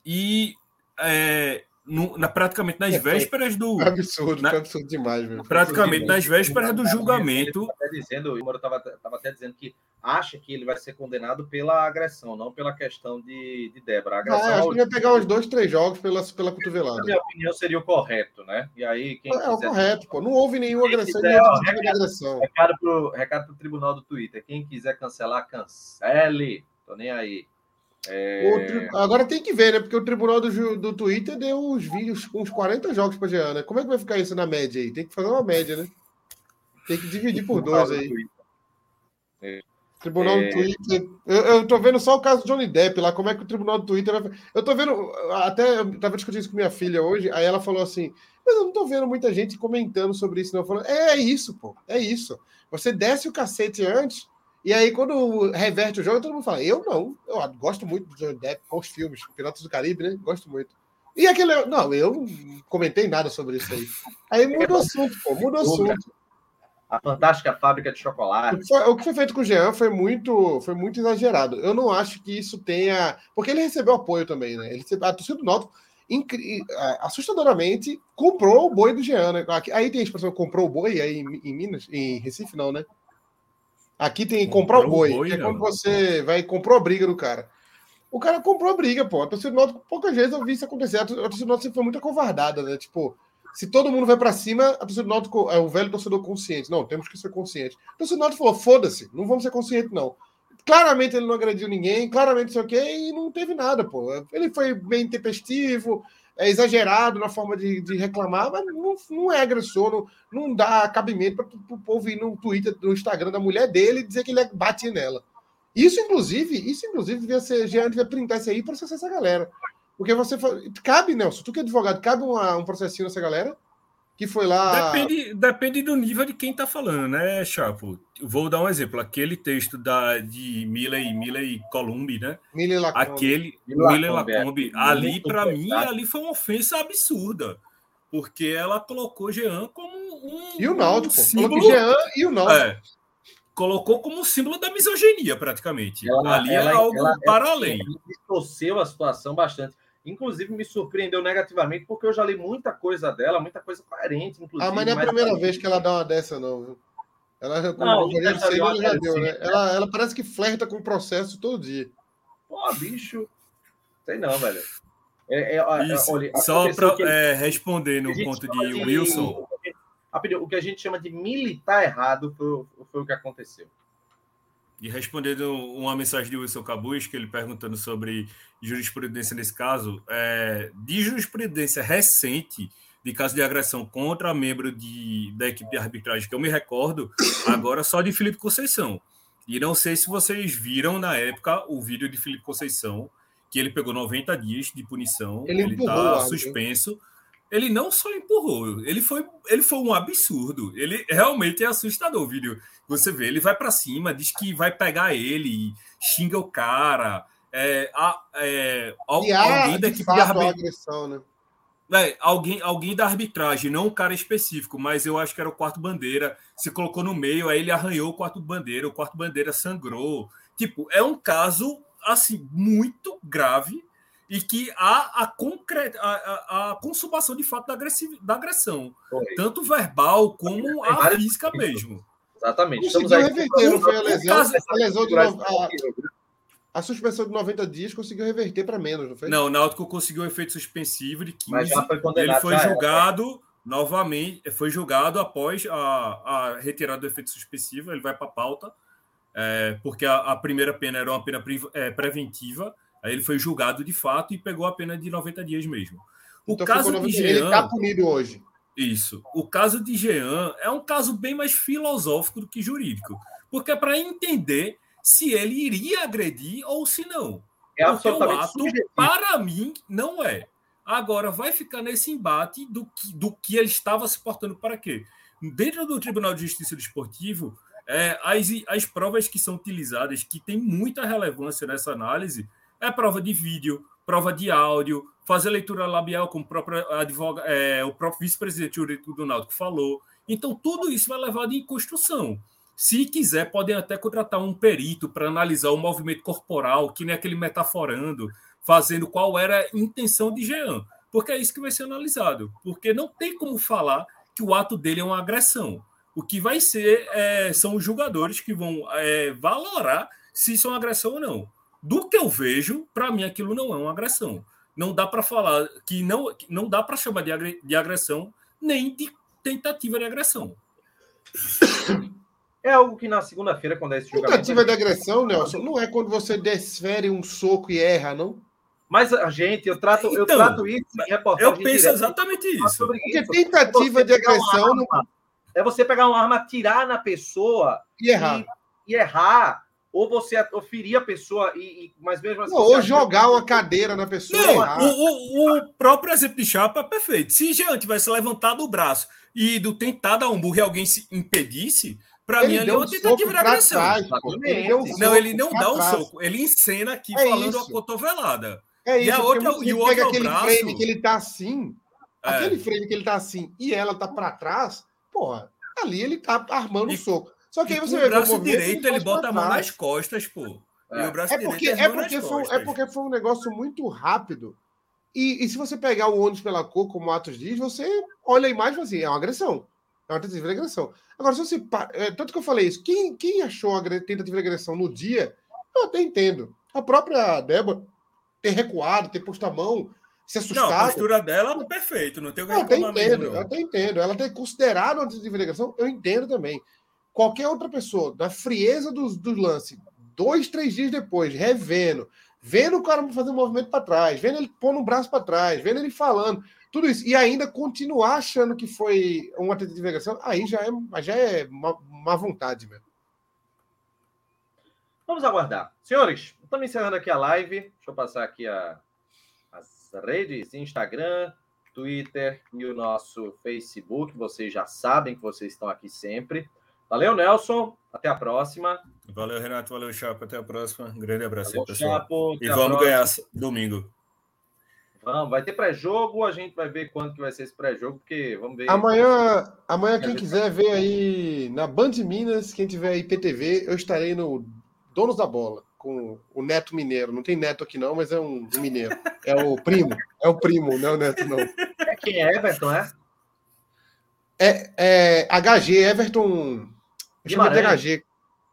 E é, no- na, praticamente nas É, vésperas do. Absurdo, Na- absurdo demais, velho. Praticamente nas vésperas do julgamento. Ele tá até dizendo, o Moro estava até dizendo que acha que ele vai ser condenado pela agressão, não pela questão de, de Débora. A Ah, agressão, é, acho que ele vai pegar uns dois, três jogos pela, pela na cotovelada. minha opinião, seria o correto, né? E aí, quem É o quiser- correto, pô. Não houve nenhuma agressão, quiser, nenhuma ó, de agressão. Recado pro, recado pro tribunal do Twitter. Quem quiser cancelar, cancele. Tô nem aí. É, tri- Agora tem que ver, né? Porque o tribunal do, do Twitter deu uns vídeos, uns 40 jogos pra Jean, né? Como é que vai ficar isso na média aí? Tem que fazer uma média, né? Tem que dividir por dois aí. Tribunal É. do Twitter. Eu, eu tô vendo só o caso do Johnny Depp lá, como é que o Tribunal do Twitter vai. Eu tô vendo. Até eu tava discutindo isso com minha filha hoje, aí ela falou assim: Mas eu não tô vendo muita gente comentando sobre isso, não. Eu falei, é, é isso, pô. É isso. Você desce o cacete antes, e aí quando reverte o jogo, todo mundo fala: Eu não. Eu gosto muito do Johnny Depp os filmes, Piratas do Caribe, né? Gosto muito. E aquele. Não, eu não comentei nada sobre isso aí. Aí muda o assunto, pô. Muda o assunto. A fantástica fábrica de chocolate. o que foi feito com o Jean foi muito, foi muito exagerado. Eu não acho que isso tenha. Porque ele recebeu apoio também, né? Ele recebeu, a torcida do Náutico, incri- assustadoramente, comprou o boi do Jean, né? Aí tem a expressão comprou o boi aí em, em Minas, em Recife, não, né? Aqui tem comprar o boi, boi, que é quando você vai comprou a briga do cara. O cara comprou a briga, pô. A torcida do Náutico, poucas vezes eu vi isso acontecer. A tor- a torcida do Náutico sempre foi muito acovardada, né? Tipo, se todo mundo vai pra cima, a torcida do Náutico é o velho torcedor consciente. Não, temos que ser conscientes. A torcida do Náutico falou, foda-se, não vamos ser conscientes, não. Claramente ele não agrediu ninguém, claramente sei o quê, e não teve nada, pô. Ele foi bem tempestivo, é exagerado na forma de, de reclamar, mas não, não é agressor, não, não dá cabimento para o povo ir no Twitter, no Instagram da mulher dele e dizer que ele bate nela. Isso, inclusive, isso, inclusive, devia ser, Jean devia printar isso aí para processar essa galera. Porque você cabe, Nelson, tu que é advogado, cabe uma- um processinho nessa galera que foi lá. Depende, depende do nível de quem está falando, né, Chapo? Vou dar um exemplo. Aquele texto da, de Milley, Milley Columbi, né? Mili Lacombe. Aquele Milley Milley Lacombe, Lacombe, é. ali, para mim, ali foi uma ofensa absurda. Porque ela colocou Jean como um. E o Náutico, um pô. símbolo, Jean e o Náutico. é, colocou como símbolo da misoginia, praticamente. Ela- ali ela- é algo ela- para além. Ele distorceu a situação bastante. Inclusive, me surpreendeu negativamente, porque eu já li muita coisa dela, muita coisa coerente, inclusive. Ah, mas não é a primeira pra- vez que ela dá uma dessa, não. viu? Ela, com Não, essa Ceni, ela já deu, né? Ela, ela parece que flerta com o processo todo dia. Pô, bicho. Sei não, velho. É, é, é, Isso, olha, Só para que- responder no ponto chama de Wilson. O que a gente chama de militar errado foi, foi o que aconteceu. E respondendo uma mensagem de Wilson Cabuz, que ele perguntando sobre jurisprudência nesse caso, é, de jurisprudência recente de caso de agressão contra membro de, da equipe de arbitragem que eu me recordo, agora só de Felipe Conceição. E não sei se vocês viram na época o vídeo de Felipe Conceição, que ele pegou 90 dias de punição, ele está suspenso. Ele não só empurrou, ele foi, ele foi um absurdo. Ele realmente é assustador o vídeo. Você vê, ele vai para cima, diz que vai pegar ele, xinga o cara. É, a, é, alguém da equipe de arbitragem. Né? É, alguém, alguém da arbitragem, não um cara específico, mas eu acho que era o quarto bandeira. Se colocou no meio, aí ele arranhou o quarto bandeira, o quarto bandeira sangrou. Tipo, é um caso assim muito grave e que há a, concre... a, a, a consumação de fato da, agressiv... da agressão, Foi. tanto verbal como a física mesmo. Exatamente. Estamos aí. Reverter, não foi a lesão, a lesão de no... a, a suspensão de 90 dias conseguiu reverter para menos, não foi? Não, o Náutico conseguiu um efeito suspensivo de 15. Mas já foi ele foi julgado novamente, foi julgado após a, a retirada do efeito suspensivo, ele vai para a pauta, é, porque a, a, primeira pena era uma pena pre, é, preventiva, aí ele foi julgado de fato e pegou a pena de 90 dias mesmo. O então, caso de Jean, ele está punido hoje. Isso. O caso de Jean é um caso bem mais filosófico do que jurídico, porque é para entender se ele iria agredir ou se não. É Porque o ato, subjetivo. para mim, não é. Agora, vai ficar nesse embate do que, do que ele estava se portando para quê? Dentro do Tribunal de Justiça Desportivo, é, as, as provas que são utilizadas, que tem muita relevância nessa análise, é prova de vídeo, prova de áudio, fazer leitura labial, como o próprio, advoga, é, o próprio vice-presidente do Náutico falou. Então, tudo isso vai levado em construção. Se quiser, podem até contratar um perito para analisar o movimento corporal, que nem aquele metaforando, fazendo qual era a intenção de Jean. Porque é isso que vai ser analisado. Porque não tem como falar que o ato dele é uma agressão. O que vai ser é, são os jogadores que vão é, valorar se isso é uma agressão ou não. Do que eu vejo, para mim aquilo não é uma agressão. Não dá para falar que não, não dá para chamar de agressão nem de tentativa de agressão. É algo que na segunda-feira, quando é esse. Tentativa de agressão, Nelson, não é quando você desfere um soco e erra, não? Mas a gente, eu trato, então, eu trato isso em reportagem. Eu penso exatamente isso. Porque isso. tentativa de agressão. Arma, não... É você pegar uma arma, tirar na pessoa e errar. E, e errar. Ou você ferir a pessoa e, e mas mesmo assim. Ou jogar uma cadeira na pessoa. Não, o, o, o, próprio exemplo de chapa é perfeito. Se Jean tivesse levantado o braço e do tentar dar um burro e alguém se impedisse, para mim, ali é uma tentativa de agressão. Trás, ele um não, ele não dá o um soco, ele encena aqui é falando isso. a cotovelada. É isso, e a outra, e o outro aquele braço... frame que ele tá assim, é. aquele frame que ele tá assim e ela tá para trás, porra, ali ele tá armando o um soco. Só que aí você vê o braço direito ele, bota a mão nas costas, pô. É. é porque, é, porque foi, é porque foi um negócio muito rápido. E, e se você pegar o ônibus pela cor, como o Atos diz, você olha a imagem e fala assim, é uma agressão. É uma tentativa de agressão. Agora, se você. É, tanto que eu falei isso, quem, quem achou a tentativa de agressão no dia, eu até entendo. A própria Débora ter recuado, ter posto a mão, se assustado. Não, a postura dela é perfeito, não tem o que eu até entendo, eu até entendo. Ela ter considerado a tentativa de agressão, eu entendo também. Qualquer outra pessoa, na frieza do, do lance, dois, três dias depois, revendo, vendo o cara fazer um movimento para trás, vendo ele pôr um braço para trás, vendo ele falando, tudo isso, e ainda continuar achando que foi uma tentativa de agressão, aí já é, já é má vontade mesmo. Vamos aguardar. Senhores, estamos encerrando aqui a live. Deixa eu passar aqui a, as redes: Instagram, Twitter e o nosso Facebook. Vocês já sabem que vocês estão aqui sempre. Valeu, Nelson. Até a próxima. Valeu, Renato. Valeu, Chapo. Até a próxima. Um grande abraço Valeu, aí, pessoal. Chapo, e vamos ganhar domingo. Vamos, vai ter pré-jogo, a gente vai ver quando que vai ser esse pré-jogo, porque vamos ver. Amanhã, amanhã quem quiser ver aí na Band Minas, quem tiver aí PTV, eu estarei no Donos da Bola, com o Neto Mineiro. Não tem Neto aqui não, mas é um, mineiro. É o primo, é o primo, não é o Neto não. É quem é Everton, é? É, é HG, Everton... Chama de HG.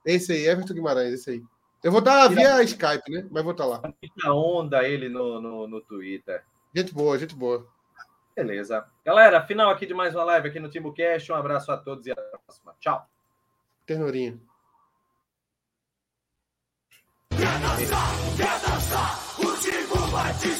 Esse aí, Everton Guimarães, esse aí. Eu vou estar via Skype, né? Mas vou estar lá. Muita onda ele no, no, no Twitter. Gente boa, gente boa. Beleza. Galera, final aqui de mais uma live aqui no TimbuCast. Um abraço a todos e até a próxima. Tchau. Ternurinha. Quer dançar, quer dançar, o vai te